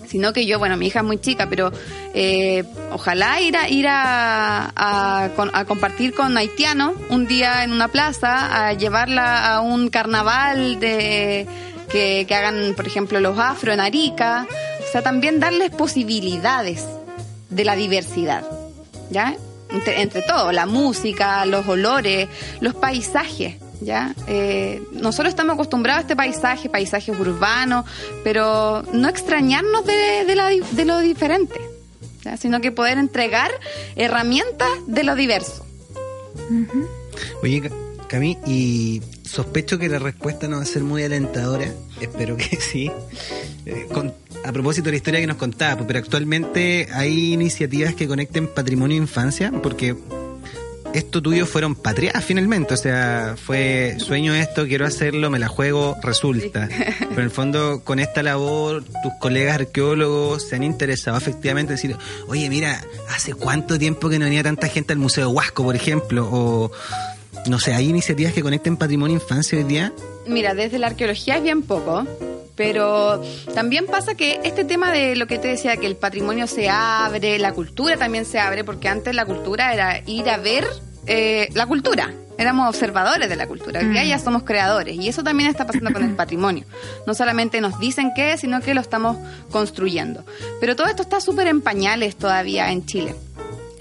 sino que yo, bueno, mi hija es muy chica, pero eh, ojalá ir a, ir a, compartir con haitianos un día en una plaza, a llevarla a un carnaval de que, que hagan, por ejemplo, los afro en Arica, o sea, también darles posibilidades de la diversidad, ¿ya? Entre, todo, la música, los olores, los paisajes, ¿ya? Eh, nosotros estamos acostumbrados a este paisaje, paisajes urbanos, pero no extrañarnos de, de, lo diferente, ¿ya? sino que poder entregar herramientas de lo diverso. Oye, Cami, y sospecho que la respuesta no va a ser muy alentadora, espero que *laughs* sí. Eh, a propósito de la historia que nos contaba, pero actualmente hay iniciativas que conecten patrimonio e infancia, porque esto tuyo fueron patriadas finalmente, o sea, fue sueño esto, quiero hacerlo, me la juego, resulta. *laughs* Pero en el fondo, con esta labor, tus colegas arqueólogos se han interesado efectivamente en decir, oye, mira, ¿hace cuánto tiempo que no venía tanta gente al Museo Huasco, por ejemplo? O, no sé, ¿hay iniciativas que conecten patrimonio infancia hoy día? Mira, desde la arqueología es bien poco, pero también pasa que este tema de lo que te decía, que el patrimonio se abre, la cultura también se abre, porque antes la cultura era ir a ver eh, la cultura. Éramos observadores de la cultura. Hoy día ya mm. somos creadores. Y eso también está pasando con el patrimonio. No solamente nos dicen qué, sino que lo estamos construyendo. Pero todo esto está súper en pañales todavía en Chile.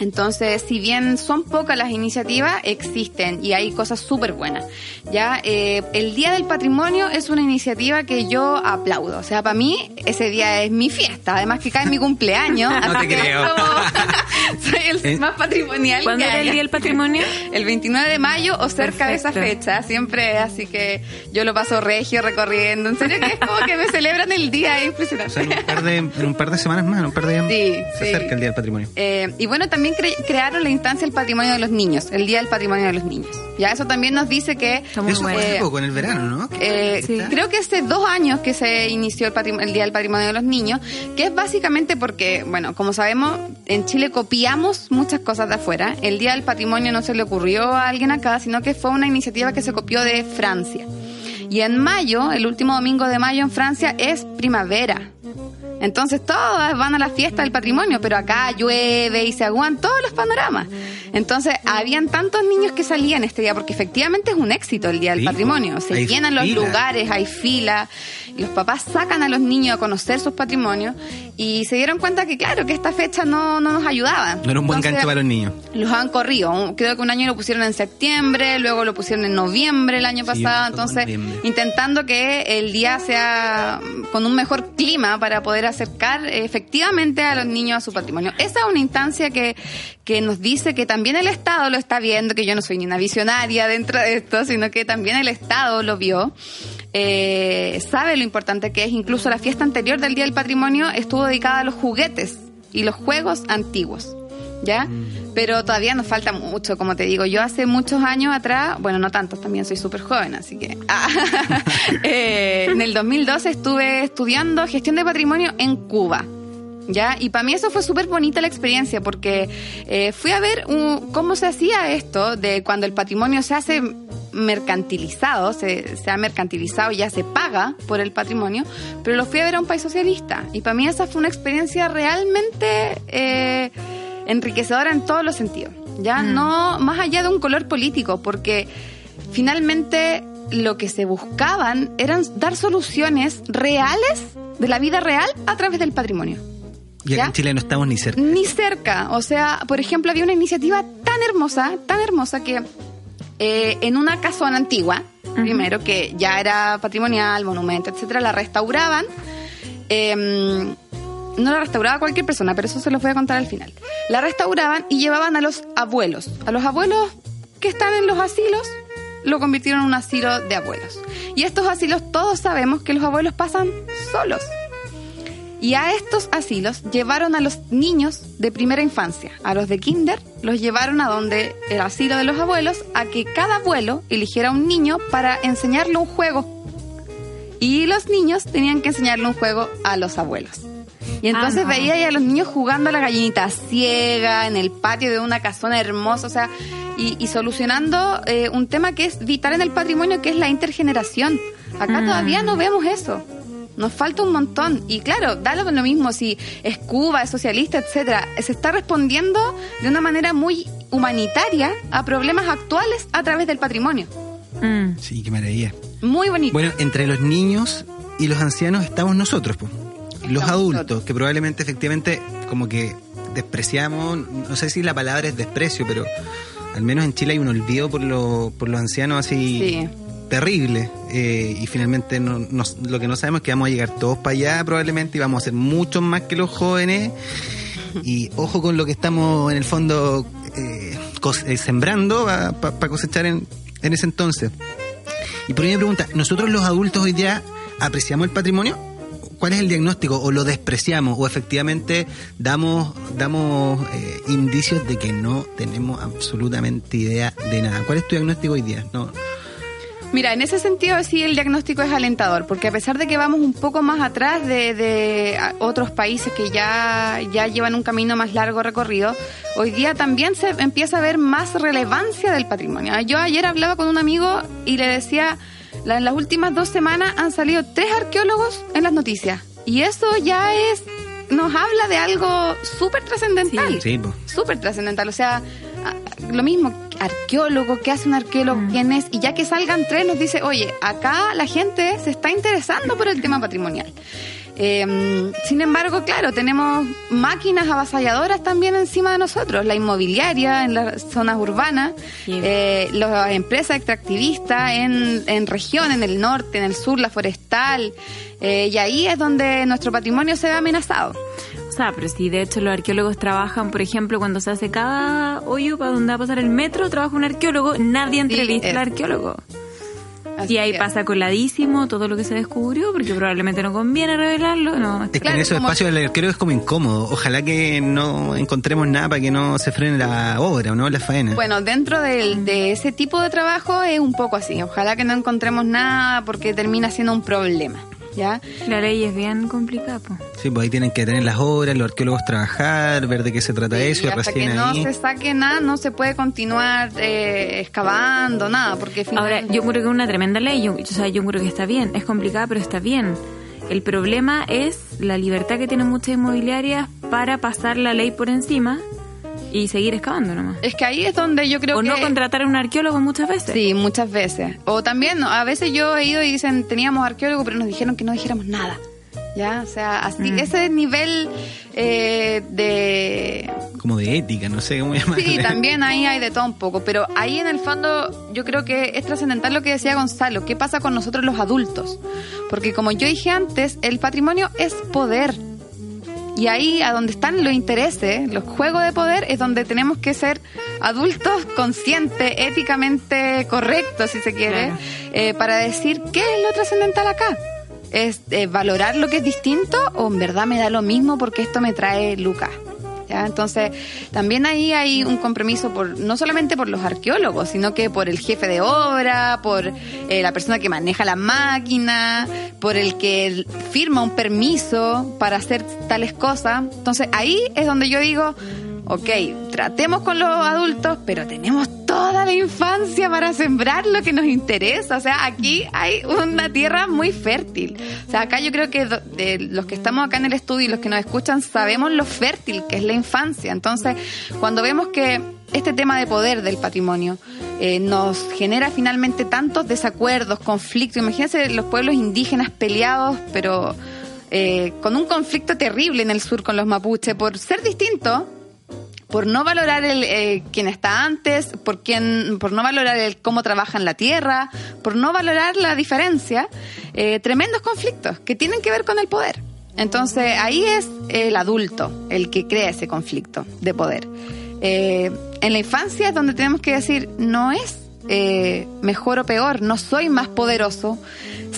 Entonces, si bien son pocas las iniciativas, existen y hay cosas súper buenas. Ya, eh, el Día del Patrimonio es una iniciativa que yo aplaudo. O sea, para mí ese día es mi fiesta. Además que cae mi cumpleaños. *laughs* no te creo. *laughs* soy el eh, más patrimonial. ¿Cuándo era el Día del Patrimonio? *laughs* El 29 de mayo o cerca de esa fecha. Siempre, así que yo lo paso regio recorriendo. En serio que es como que me celebran el día impresionante. O sea, en un par de, en un par de semanas más, un par de sí, se acerca el Día del Patrimonio. Eh, y bueno, también crearon la instancia del patrimonio de los niños, el Día del Patrimonio de los Niños. Ya eso también nos dice que... Eso fue poco, en el verano, ¿no? Eh, creo que hace dos años que se inició el, el, Día del Patrimonio de los Niños, que es básicamente porque, bueno, como sabemos, en Chile copiamos muchas cosas de afuera. El Día del Patrimonio no se le ocurrió a alguien acá, sino que fue una iniciativa que se copió de Francia. Y en mayo, el último domingo de mayo en Francia, es primavera. Entonces todas van a la fiesta del patrimonio, pero acá llueve y se aguan todos los panoramas. Entonces habían tantos niños que salían este día, porque efectivamente es un éxito el Día del Patrimonio. Se llenan los lugares, hay fila, los papás sacan a los niños a conocer sus patrimonios y se dieron cuenta que claro, que esta fecha no, no nos ayudaba. No era un buen gancho para los niños. Los han corrido. Creo que un año lo pusieron en septiembre, luego lo pusieron en noviembre el año pasado, entonces intentando que el día sea con un mejor clima para poder acercar efectivamente a los niños a su patrimonio. Esa es una instancia que, que nos dice que también el Estado lo está viendo, que yo no soy ni una visionaria dentro de esto, sino que también el Estado lo vio. Eh, sabe lo importante que es. Incluso la fiesta anterior del Día del Patrimonio estuvo dedicada a los juguetes y los juegos antiguos. ¿Ya? Mm. Pero todavía nos falta mucho, como te digo. Yo hace muchos años atrás, bueno, no tantos, también soy súper joven, así que... Ah, *laughs* eh, en el 2012 estuve estudiando gestión de patrimonio en Cuba. ¿Ya? Y para mí eso fue súper bonita la experiencia porque eh, fui a ver cómo se hacía esto de cuando el patrimonio se hace mercantilizado, se, se ha mercantilizado, ya se paga por el patrimonio, pero lo fui a ver a un país socialista. Y para mí esa fue una experiencia realmente eh, enriquecedora en todos los sentidos. Ya mm. no más allá de un color político, porque finalmente lo que se buscaban eran dar soluciones reales de la vida real a través del patrimonio. Y en Chile no estamos ni cerca. Ni cerca. O sea, por ejemplo, había una iniciativa tan hermosa, tan hermosa que eh, en una casona antigua, primero, que ya era patrimonial, monumento, etcétera, la restauraban. Em, no la restauraba cualquier persona, pero eso se los voy a contar al final. La restauraban y llevaban a los abuelos. A los abuelos que están en los asilos, lo convirtieron en un asilo de abuelos. Y estos asilos todos sabemos que los abuelos pasan solos. Y a estos asilos llevaron a los niños de primera infancia, a los de kinder, los llevaron a donde el asilo de los abuelos, a que cada abuelo eligiera un niño para enseñarle un juego. Y los niños tenían que enseñarle un juego a los abuelos. Y entonces veía a los niños jugando a la gallinita ciega en el patio de una casona hermosa, o sea, y, solucionando eh, un tema que es vital en el patrimonio, que es la intergeneración. Acá mm. todavía no vemos eso. Nos falta un montón. Y claro, da lo mismo si es Cuba, es socialista, etcétera. Se está respondiendo de una manera muy humanitaria a problemas actuales a través del patrimonio. Mm. Sí, qué maravilla. Muy bonito. Bueno, entre los niños y los ancianos estamos nosotros, pues. Los adultos, que probablemente efectivamente como que despreciamos, no sé si la palabra es desprecio, pero al menos en Chile hay un olvido por, lo, por los ancianos así sí terrible eh, y finalmente no, lo que no sabemos es que vamos a llegar todos para allá probablemente y vamos a ser muchos más que los jóvenes y ojo con lo que estamos en el fondo eh, eh, sembrando para cosechar en, en, ese entonces. Y por ahí me pregunta, ¿nosotros los adultos hoy día apreciamos el patrimonio? ¿Cuál es el diagnóstico? ¿O lo despreciamos? ¿O efectivamente damos, damos eh, indicios de que no tenemos absolutamente idea de nada? ¿Cuál es tu diagnóstico hoy día? No. Mira, en ese sentido sí el diagnóstico es alentador, porque a pesar de que vamos un poco más atrás de, otros países que ya, ya llevan un camino más largo recorrido, hoy día también se empieza a ver más relevancia del patrimonio. Yo ayer hablaba con un amigo y le decía, en las últimas dos semanas han salido tres arqueólogos en las noticias, y eso ya es nos habla de algo súper trascendental. Sí, súper trascendental. O sea, lo mismo, arqueólogo, ¿qué hace un arqueólogo? Mm. ¿Quién es? Y ya que salgan tres, nos dice, oye, acá la gente se está interesando por el tema patrimonial. Em, sin embargo, claro, tenemos máquinas avasalladoras también encima de nosotros, la inmobiliaria en las zonas urbanas, eh, las empresas extractivistas en, en región, en el norte, en el sur, la forestal, eh, y ahí es donde nuestro patrimonio se ve amenazado. O sea, pero si de hecho los arqueólogos trabajan, por ejemplo, cuando se hace cada hoyo para donde va a pasar el metro, trabaja un arqueólogo, nadie entrevista al arqueólogo. Y ahí pasa coladísimo todo lo que se descubrió, porque probablemente no conviene revelarlo. No. Es que en esos espacios del arqueólogo es como incómodo. Ojalá que no encontremos nada para que no se frene la obra o no la faena. Bueno, dentro de ese tipo de trabajo es un poco así. Ojalá que no encontremos nada porque termina siendo un problema. ¿Ya? La ley es bien complicada. Sí, pues ahí tienen que tener las obras, los arqueólogos trabajar, ver de qué se trata eso. Y hasta que no se saque nada, no se puede continuar eh, excavando, nada, porque... Ahora, yo creo que es una tremenda ley, yo, o sea, yo creo que está bien, es complicada, pero está bien. El problema es la libertad que tienen muchas inmobiliarias para pasar la ley por encima y seguir excavando nomás. Es que ahí es donde yo creo que... O no contratar a un arqueólogo muchas veces. Sí, muchas veces. O también, a veces yo he ido y dicen, teníamos arqueólogo, pero nos dijeron que no dijéramos nada. ¿Ya? O sea, así, mm. ese nivel eh, de... Como de ética, no sé cómo llamarlo. Sí, también *laughs* ahí hay de todo un poco, pero ahí en el fondo yo creo que es trascendental lo que decía Gonzalo, ¿qué pasa con nosotros los adultos? Porque como yo dije antes, el patrimonio es poder. Y ahí, a donde están los intereses, los juegos de poder, es donde tenemos que ser adultos conscientes, éticamente correctos, si se quiere, eh, para decir qué es lo trascendental acá. ¿Es eh, valorar lo que es distinto o en verdad me da lo mismo porque esto me trae Lucas? Entonces, también ahí hay un compromiso por no solamente por los arqueólogos, sino que por el jefe de obra, por eh, la persona que maneja la máquina, por el que firma un permiso para hacer tales cosas. Entonces, ahí es donde yo digo, ok, tratemos con los adultos, pero tenemos toda la infancia para sembrar lo que nos interesa. O sea, aquí hay una tierra muy fértil. O sea, acá yo creo que de los que estamos acá en el estudio y los que nos escuchan sabemos lo fértil que es la infancia. Entonces, cuando vemos que este tema de poder del patrimonio eh, nos genera finalmente tantos desacuerdos, conflictos, imagínense los pueblos indígenas peleados, pero... Eh, con un conflicto terrible en el sur con los mapuches por ser distinto, por no valorar el eh, quien está antes, por quien, por no valorar el cómo trabaja en la tierra, por no valorar la diferencia, eh, tremendos conflictos que tienen que ver con el poder. Entonces ahí es el adulto el que crea ese conflicto de poder. Eh, en la infancia es donde tenemos que decir, no es mejor o peor, no soy más poderoso,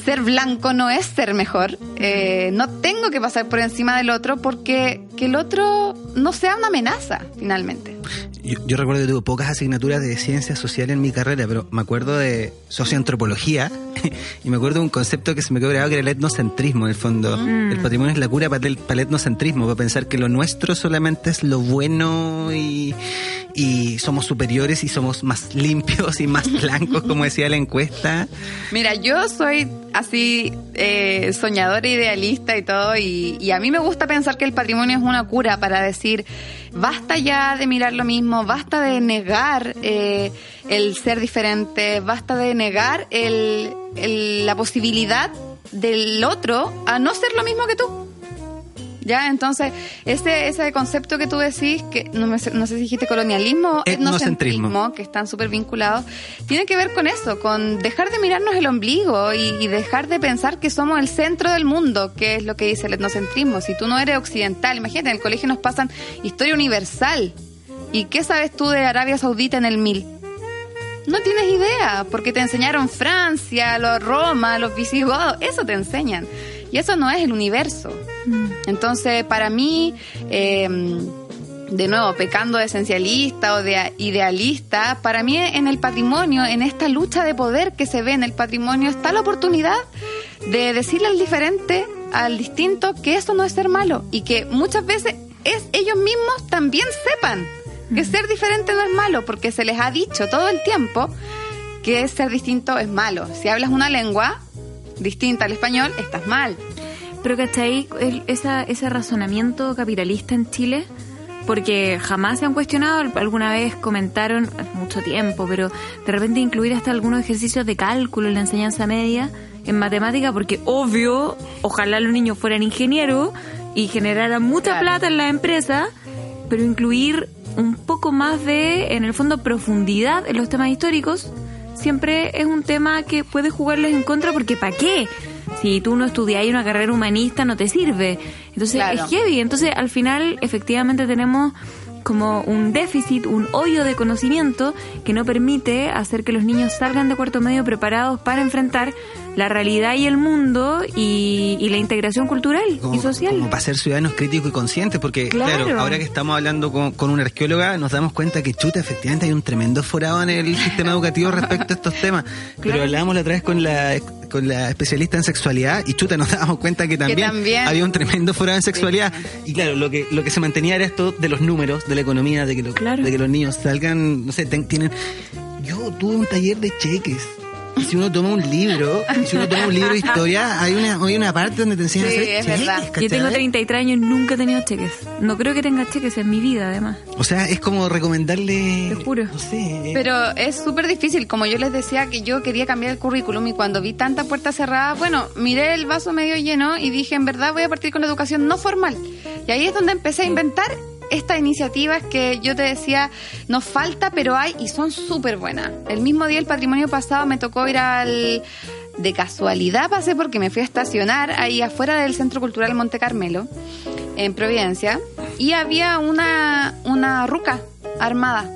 ser blanco no es ser mejor. Eh, no tengo que pasar por encima del otro porque que el otro no sea una amenaza, finalmente. Yo, recuerdo que tuve pocas asignaturas de ciencias sociales en mi carrera, pero me acuerdo de socioantropología *laughs* y me acuerdo de un concepto que se me quedó grabado que era el etnocentrismo, en el fondo. Mm. El patrimonio es la cura para el, para el etnocentrismo, para pensar que lo nuestro solamente es lo bueno y, y somos superiores y somos más *laughs* limpios y más blancos, como decía la encuesta. Mira, yo soy así eh, soñadora, idealista y todo, y, a mí me gusta pensar que el patrimonio es una cura para decir, basta ya de mirar lo mismo, basta de negar eh, el ser diferente, basta de negar el, la posibilidad del otro a no ser lo mismo que tú. ¿Ya? Entonces, ese, ese concepto que tú decís, que no, no sé si dijiste colonialismo o etnocentrismo, que están súper vinculados, tiene que ver con eso, con dejar de mirarnos el ombligo y, dejar de pensar que somos el centro del mundo, que es lo que dice el etnocentrismo. Si tú no eres occidental, imagínate, en el colegio nos pasan historia universal. ¿Y qué sabes tú de Arabia Saudita en el 1000? No tienes idea, porque te enseñaron Francia, los Roma, los visigodos, eso te enseñan. Y eso no es el universo. Entonces, para mí, eh, de nuevo, pecando de esencialista o de idealista, para mí en el patrimonio, en esta lucha de poder que se ve en el patrimonio, está la oportunidad de decirle al diferente, al distinto, que esto no es ser malo y que muchas veces es ellos mismos también sepan que ser diferente no es malo, porque se les ha dicho todo el tiempo que ser distinto es malo. Si hablas una lengua distinta al español, estás mal. Pero ¿cachai? Esa, ese razonamiento capitalista en Chile porque jamás se han cuestionado, alguna vez comentaron, hace mucho tiempo, pero de repente incluir hasta algunos ejercicios de cálculo en la enseñanza media, en matemática, porque obvio, ojalá los niños fueran ingenieros y generaran mucha plata en la empresa, pero incluir un poco más de, en el fondo, profundidad en los temas históricos, siempre es un tema que puede jugarles en contra, porque ¿para qué? Si tú no estudias una carrera humanista no te sirve. Entonces es heavy. Entonces al final efectivamente tenemos como un déficit, un hoyo de conocimiento que no permite hacer que los niños salgan de cuarto medio preparados para enfrentar la realidad y el mundo y, la integración cultural y social. Como para ser ciudadanos críticos y conscientes, porque claro, ahora que estamos hablando con, con, una arqueóloga, nos damos cuenta que chuta, efectivamente hay un tremendo forado en el sistema educativo respecto a estos temas. Pero hablábamos la otra vez con la con la especialista en sexualidad y chuta nos dábamos cuenta que también, había un tremendo forado en sexualidad. Y claro lo que lo que se mantenía era esto de los números de la economía de que, de que los niños salgan no sé tienen yo tuve un taller de cheques si uno toma un libro, si uno toma un libro de historia, hay una, hay una parte donde te enseñan a hacer cheques, Yo tengo 33 años y nunca he tenido cheques. No creo que tenga cheques en mi vida, además. O sea, es como recomendarle... Te juro. No sé. Pero es súper difícil. Como yo les decía que yo quería cambiar el currículum y cuando vi tanta puerta cerrada, bueno, miré el vaso medio lleno y dije, en verdad voy a partir con la educación no formal. Y ahí es donde empecé a inventar estas iniciativas que yo te decía, nos falta, pero hay y son súper buenas. El mismo día, el patrimonio pasado, me tocó ir al... De casualidad pasé porque me fui a estacionar ahí afuera del Centro Cultural Monte Carmelo, en Providencia, y había una, una ruca armada.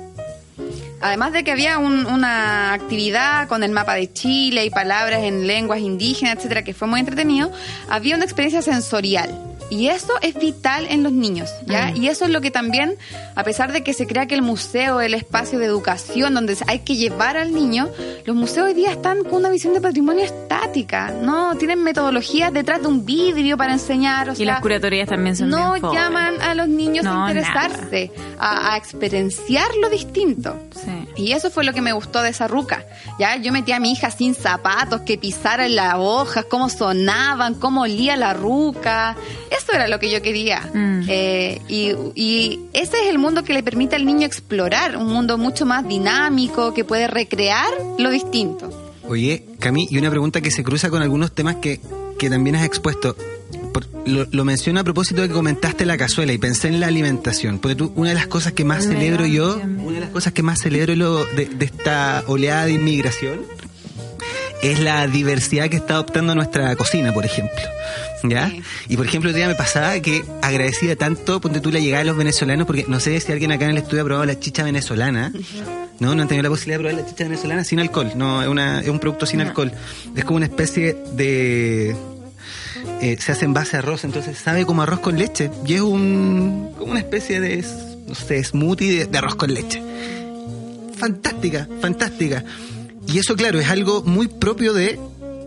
Además de que había una actividad con el mapa de Chile y palabras en lenguas indígenas, etcétera, que fue muy entretenido, había una experiencia sensorial y eso es vital en los niños, ¿ya? Mm. Y eso es lo que también, a pesar de que se crea que el museo es el espacio de educación donde hay que llevar al niño, los museos hoy día están con una visión de patrimonio estática, ¿no? Tienen metodologías detrás de un vidrio para enseñar. O y las curatorias también son No llaman a los niños a interesarse, a, experienciar lo distinto. Y eso fue lo que me gustó de esa ruca. Ya, yo metí a mi hija sin zapatos, que pisara en las hojas, cómo sonaban, cómo olía la ruca. Eso era lo que yo quería. Mm. Eh, y, ese es el mundo que le permite al niño explorar, un mundo mucho más dinámico, que puede recrear lo distinto. Oye, Cami, y una pregunta que se cruza con algunos temas que, que también has expuesto. lo, menciono a propósito de que comentaste la cazuela y pensé en la alimentación. Porque tú, una de las cosas que más celebro yo, una de las cosas que más celebro lo, de, de esta oleada de inmigración, es la diversidad que está adoptando nuestra cocina, por ejemplo. ¿Ya? Y por ejemplo, el día me pasaba que agradecía tanto, ponte tú la llegada de los venezolanos, porque no sé si alguien acá en el estudio ha probado la chicha venezolana. *laughs* No, no han tenido la posibilidad de probar la chicha venezolana sin alcohol. No, es, una, es un producto sin alcohol. Es como una especie de. Eh, se hace en base a arroz, entonces sabe como arroz con leche. Y es un, como una especie de, no sé, smoothie de arroz con leche. Fantástica, fantástica. Y eso, claro, es algo muy propio de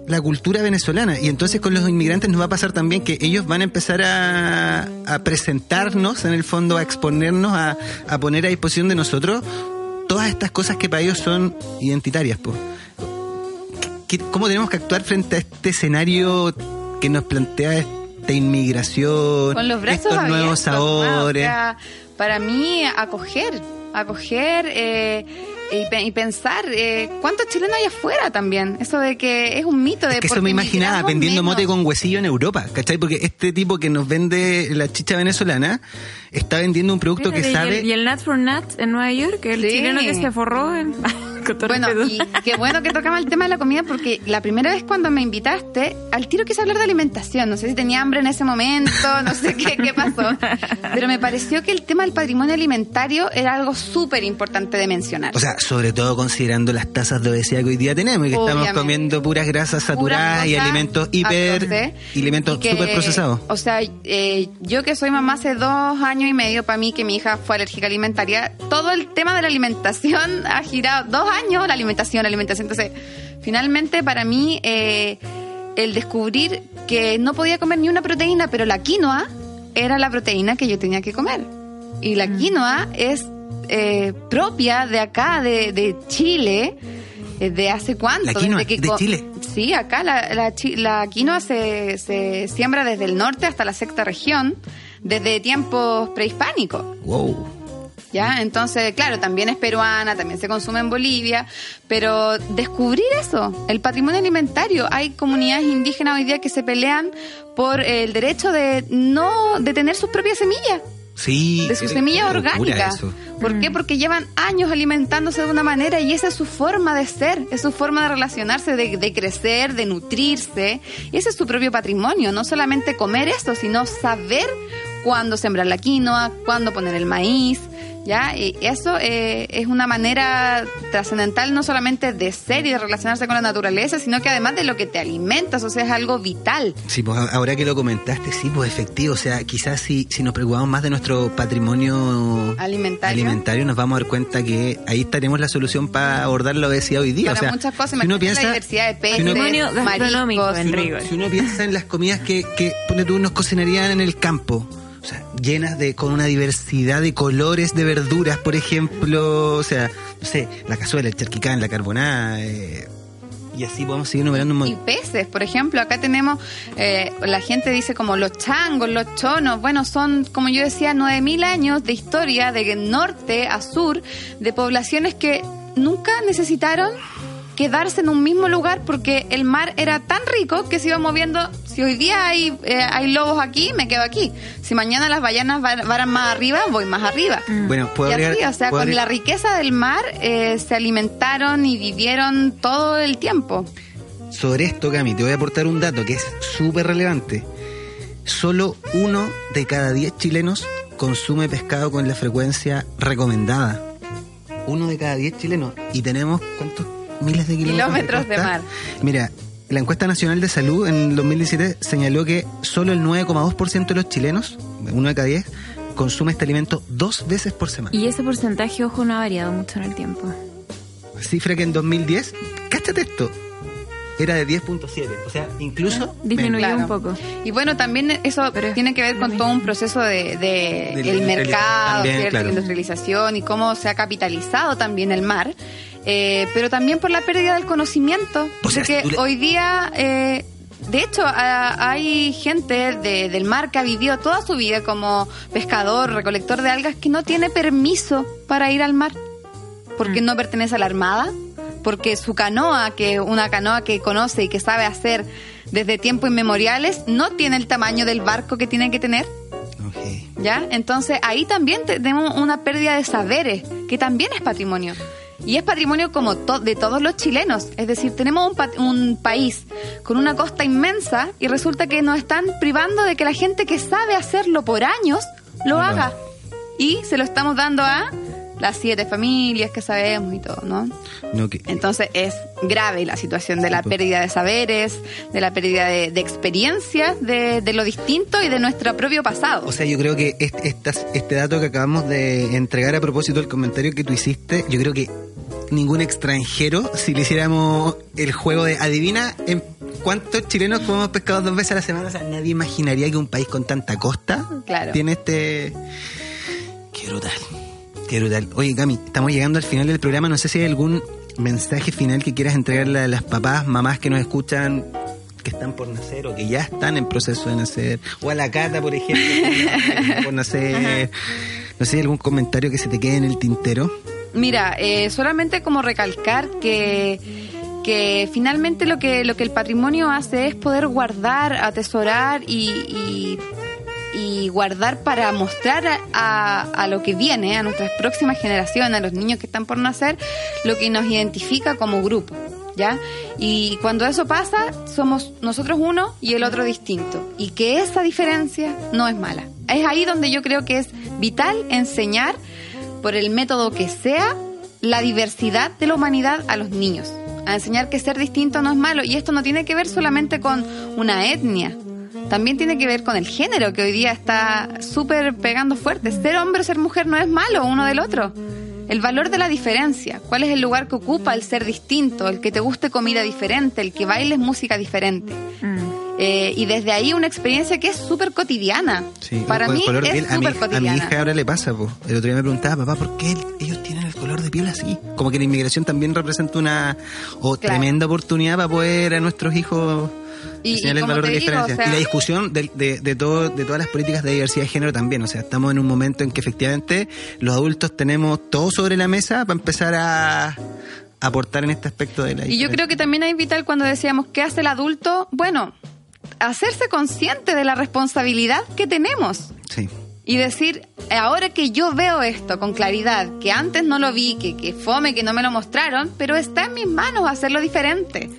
la cultura venezolana. Y entonces con los inmigrantes nos va a pasar también que ellos van a empezar a, presentarnos, en el fondo, a exponernos, a, poner a disposición de nosotros todas estas cosas que para ellos son identitarias. Pues. ¿Cómo tenemos que actuar frente a este escenario que nos plantea esta inmigración, con los brazos estos nuevos sabores? para mí, acoger, acoger... Eh, y, pensar eh, cuántos chilenos hay afuera también. Eso de que es un mito de que eso me imaginaba vendiendo mote con huesillo en Europa, ¿cachai? Porque este tipo que nos vende la chicha venezolana está vendiendo un producto que sabe. Y el, Nuts for Nuts en Nueva York, el chileno que se forró. *laughs* bueno, y qué bueno que tocamos el tema de la comida porque la primera vez cuando me invitaste, al tiro quise hablar de alimentación. No sé si tenía hambre en ese momento, no sé qué, qué pasó. Pero me pareció que el tema del patrimonio alimentario era algo súper importante de mencionar. O sea, sobre todo considerando las tasas de obesidad que hoy día tenemos y que estamos comiendo puras grasas saturadas y alimentos hiper y alimentos súper procesados. O sea, eh, yo que soy mamá hace dos años y medio, para mí que mi hija fue alérgica alimentaria, todo el tema de la alimentación *laughs* ha girado dos años, la alimentación, la alimentación. Entonces, finalmente para mí, eh, el descubrir que no podía comer ni una proteína, pero la quinoa era la proteína que yo tenía que comer. Y la mm. quinoa es eh, propia de acá, de, Chile, eh, de hace cuánto. La quinoa, de Chile. Sí, acá la, la, quinoa se, se, siembra desde el norte hasta la sexta región, desde tiempos prehispánicos. Wow. ¿Ya? Entonces, claro, también es peruana, también se consume en Bolivia, pero descubrir eso, el patrimonio alimentario, hay comunidades indígenas hoy día que se pelean por el derecho de no de tener sus propias semillas. Sí, de sus semillas orgánicas. ¿Por qué? Mm. Porque llevan años alimentándose de una manera y esa es su forma de ser, es su forma de relacionarse, de, de crecer, de nutrirse. Y ese es su propio patrimonio, no solamente comer esto, sino saber cuándo sembrar la quinoa, cuándo poner el maíz, ¿ya? Y eso eh, es una manera trascendental no solamente de ser y de relacionarse con la naturaleza, sino que además de lo que te alimentas, o sea, es algo vital. Sí, pues ahora que lo comentaste, sí, pues efectivo, o sea, quizás si, si nos preocupamos más de nuestro patrimonio alimentario. nos vamos a dar cuenta que ahí estaremos la solución para abordar la obesidad hoy día. Para o sea, muchas cosas, si uno piensa, la diversidad de peces, si uno, piensa en las comidas que, que pone tú, nos cocinarían en el campo, o sea, llenas de, con una diversidad de colores de verduras, por ejemplo, o sea, no sé, la cazuela, el charquicán, la carbonada, eh, y así podemos seguir numerando un montón. Y peces, por ejemplo, acá tenemos, eh, la gente dice como los changos, los chonos, bueno, son, como yo decía, 9.000 años de historia de norte a sur, de poblaciones que nunca necesitaron quedarse en un mismo lugar porque el mar era tan rico que se iba moviendo. Si hoy día hay, eh, hay lobos aquí, me quedo aquí. Si mañana las ballenas van, más arriba, voy más arriba. Mm. Bueno, puedo y O sea, con la riqueza del mar eh, se alimentaron y vivieron todo el tiempo. Sobre esto, Cami, te voy a aportar un dato que es súper relevante. Solo uno de cada diez chilenos consume pescado con la frecuencia recomendada. Uno de cada diez chilenos. Y tenemos, ¿cuántos miles de kilómetros, de, mar. Mira, la encuesta nacional de salud en 2017 señaló que solo el 9,2% de los chilenos, uno de cada diez, consume este alimento dos veces por semana. Y ese porcentaje, ojo, no ha variado mucho en el tiempo. Cifra que en 2010, cáchate esto, era de 10.7, o sea, incluso disminuyó un poco. Y bueno, también eso Pero tiene que ver con todo un proceso de, el mercado, la industrialización y cómo se ha capitalizado también el mar. Eh, pero también por la pérdida del conocimiento. porque hoy día, eh, de hecho, hay gente del mar que ha vivido toda su vida como pescador, recolector de algas, que no tiene permiso para ir al mar, porque mm. no pertenece a la armada, porque su canoa, que una canoa que conoce y que sabe hacer desde tiempos inmemoriales, no tiene el tamaño del barco que tiene que tener. ¿Ya? Entonces ahí también tenemos una pérdida de saberes, que también es patrimonio. Y es patrimonio como de todos los chilenos. Es decir, tenemos un, un, país con una costa inmensa y resulta que nos están privando de que la gente que sabe hacerlo por años lo haga. Y se lo estamos dando a las siete familias que sabemos y todo, ¿no? Entonces es grave la situación de la pérdida de saberes, de la pérdida de, experiencias, de, lo distinto y de nuestro propio pasado. O sea, yo creo que este, este dato que acabamos de entregar a propósito del comentario que tú hiciste, yo creo que ningún extranjero, si le hiciéramos el juego de adivina en cuántos chilenos comemos pescado dos veces a la semana, o sea, nadie imaginaría que un país con tanta costa tiene este... Qué brutal. Qué brutal. Oye, Cami, estamos llegando al final del programa. No sé si hay algún mensaje final que quieras entregarle a las papás, mamás que nos escuchan que están por nacer o que ya están en proceso de nacer, o a la Cata, por ejemplo, por nacer. No sé, algún comentario que se te quede en el tintero. Mira, eh, solamente como recalcar que que finalmente lo que lo que el patrimonio hace es poder guardar, atesorar y, y guardar para mostrar a, a, lo que viene, a nuestras próximas generaciones, a los niños que están por nacer, lo que nos identifica como grupo. ¿Ya? Y cuando eso pasa, somos nosotros uno y el otro distinto. Y que esa diferencia no es mala. Es ahí donde yo creo que es vital enseñar, por el método que sea, la diversidad de la humanidad a los niños. A enseñar que ser distinto no es malo. Y esto no tiene que ver solamente con una etnia, también tiene que ver con el género, que hoy día está súper pegando fuerte. Ser hombre o ser mujer no es malo uno del otro. El valor de la diferencia, cuál es el lugar que ocupa el ser distinto, el que te guste comida diferente, el que bailes música diferente. Mm. Eh, y desde ahí una experiencia que es súper cotidiana. Para mí es súper cotidiana. A mi hija ahora le pasa, el otro día me preguntaba, papá, ¿por qué ellos tienen el color de piel así? Como que la inmigración también representa una tremenda oportunidad para poder a nuestros hijos y, el valor de diferencia. y la discusión de, de, todo, de todas las políticas de diversidad de género también. O sea, estamos en un momento en que efectivamente los adultos tenemos todo sobre la mesa para empezar a aportar en este aspecto de la Y yo creo que también es vital cuando decíamos, ¿qué hace el adulto? Bueno, hacerse consciente de la responsabilidad que tenemos. Sí. Y decir, ahora que yo veo esto con claridad, que antes no lo vi, que, que fome, que no me lo mostraron, pero está en mis manos hacerlo diferente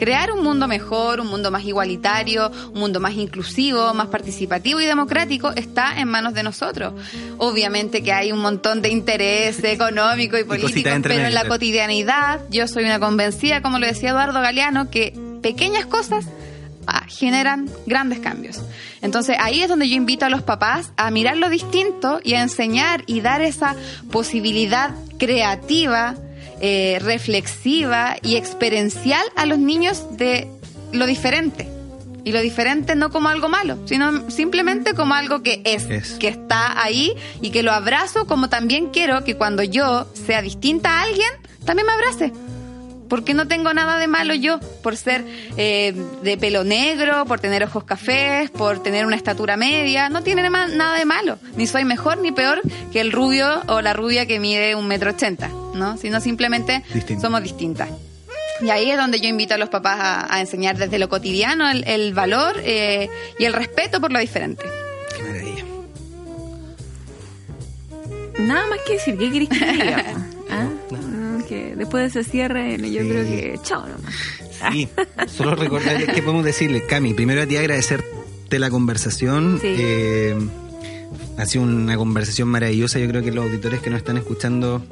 crear un mundo mejor, un mundo más igualitario, un mundo más inclusivo, más participativo y democrático está en manos de nosotros. Obviamente que hay un montón de interés *laughs* económico y político, pero en la cotidianidad yo soy una convencida, como lo decía Eduardo Galeano, que pequeñas cosas ah, generan grandes cambios. Entonces ahí es donde yo invito a los papás a mirar lo distinto y a enseñar y dar esa posibilidad creativa eh, reflexiva y experiencial a los niños de lo diferente. Y lo diferente no como algo malo, sino simplemente como algo que es, que está ahí y que lo abrazo como también quiero que cuando yo sea distinta a alguien, también me abrace porque no tengo nada de malo yo por ser eh, de pelo negro, por tener ojos cafés, por tener una estatura media. No tiene nada de malo. Ni soy mejor ni peor que el rubio o la rubia que mide un metro ochenta, ¿no? Sino simplemente somos distintas. Y ahí es donde yo invito a los papás a, enseñar desde lo cotidiano el, valor eh, y el respeto por lo diferente. Qué maravilla. Nada más que decir, ¿qué querés que diga? *laughs* ¿Ah? que después de ese cierre yo creo que chao nomás. Sí, solo recordar que podemos decirle, Cami, primero a ti agradecerte la conversación. Eh, ha sido una conversación maravillosa, yo creo que los auditores que nos están escuchando...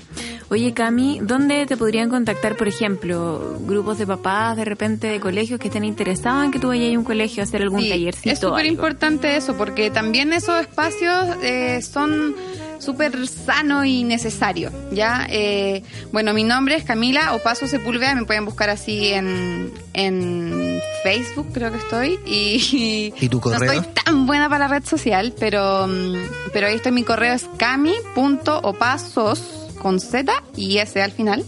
Oye, Cami, ¿dónde te podrían contactar, por ejemplo, grupos de papás de repente de colegios que estén interesados en que tú vayas a un colegio a hacer algún sí, tallercito? Es súper importante eso, porque también esos espacios eh, son súper sano y necesario, ¿ya? Eh, bueno, mi nombre es Camila Opaso Sepúlveda, me pueden buscar así en, en Facebook, creo que estoy, y, ¿Y tu correo? *laughs* no soy tan buena para la red social, pero, mm, pero ahí está mi correo, es cami.opasos con Z y S al final,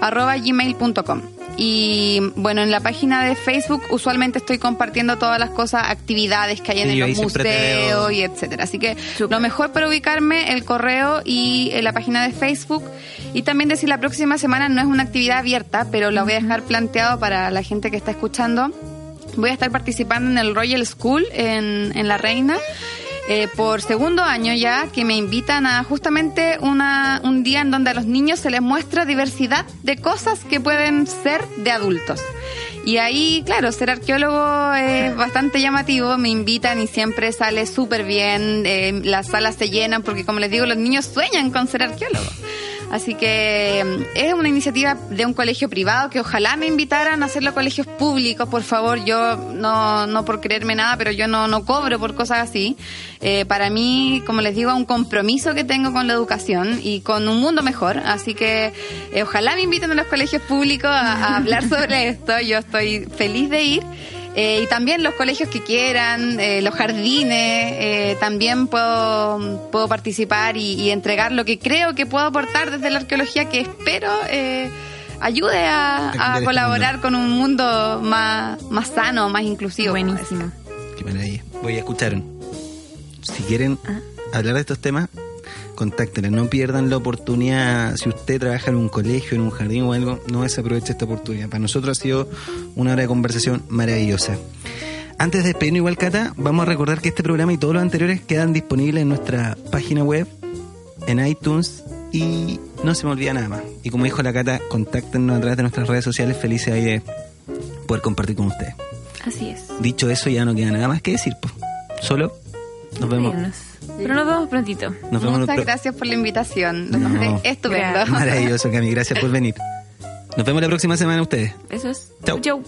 arroba gmail.com. Y bueno, en la página de Facebook usualmente estoy compartiendo todas las cosas, actividades que hay en el museo y etcétera. Así que lo mejor para ubicarme, el correo y eh, la página de Facebook. Y también decir, la próxima semana no es una actividad abierta, pero la voy a dejar planteado para la gente que está escuchando. Voy a estar participando en el Royal School en, en La Reina. Eh, por segundo año ya que me invitan a justamente una, un día en donde a los niños se les muestra diversidad de cosas que pueden ser de adultos. Y ahí, claro, ser arqueólogo es bastante llamativo, me invitan y siempre sale súper bien, eh, las salas se llenan porque como les digo, los niños sueñan con ser arqueólogos. Así que mm, es una iniciativa de un colegio privado que ojalá me invitaran a hacerlo colegios públicos, por favor. Yo no, no por creerme nada, pero yo no, no cobro por cosas así. Eh, para mí, como les digo, un compromiso que tengo con la educación y con un mundo mejor. Así que eh, ojalá me inviten a los colegios públicos a hablar *laughs* sobre esto. Yo estoy feliz de ir. Eh, y también los colegios que quieran, eh, los jardines, eh, también puedo, puedo participar y, entregar lo que creo que puedo aportar desde la arqueología, que espero ayude a, colaborar con un mundo más, más sano, más inclusivo. Buenísimo. Qué maravilla. Voy a escuchar. Si quieren ah. hablar de estos temas, contáctenle, no pierdan la oportunidad. Si usted trabaja en un colegio, en un jardín o algo, no desaproveche esta oportunidad. Para nosotros ha sido una hora de conversación maravillosa. Antes de despedirnos igual, Cata, vamos a recordar que este programa y todos los anteriores quedan disponibles en nuestra página web, en iTunes y no se me olvida nada más. Y como dijo la Cata, contáctenos a través de nuestras redes sociales. Felices ahí de poder compartir con ustedes. Así es. Dicho eso, ya no queda nada más que decir. Pues. Solo nos vemos. Pero nos vemos prontito. Nos vemos Muchas gracias por la invitación. No. Estupendo. Maravilloso, Cami. Gracias por venir. Nos vemos la próxima semana ustedes. Eso es. Chau. Chau.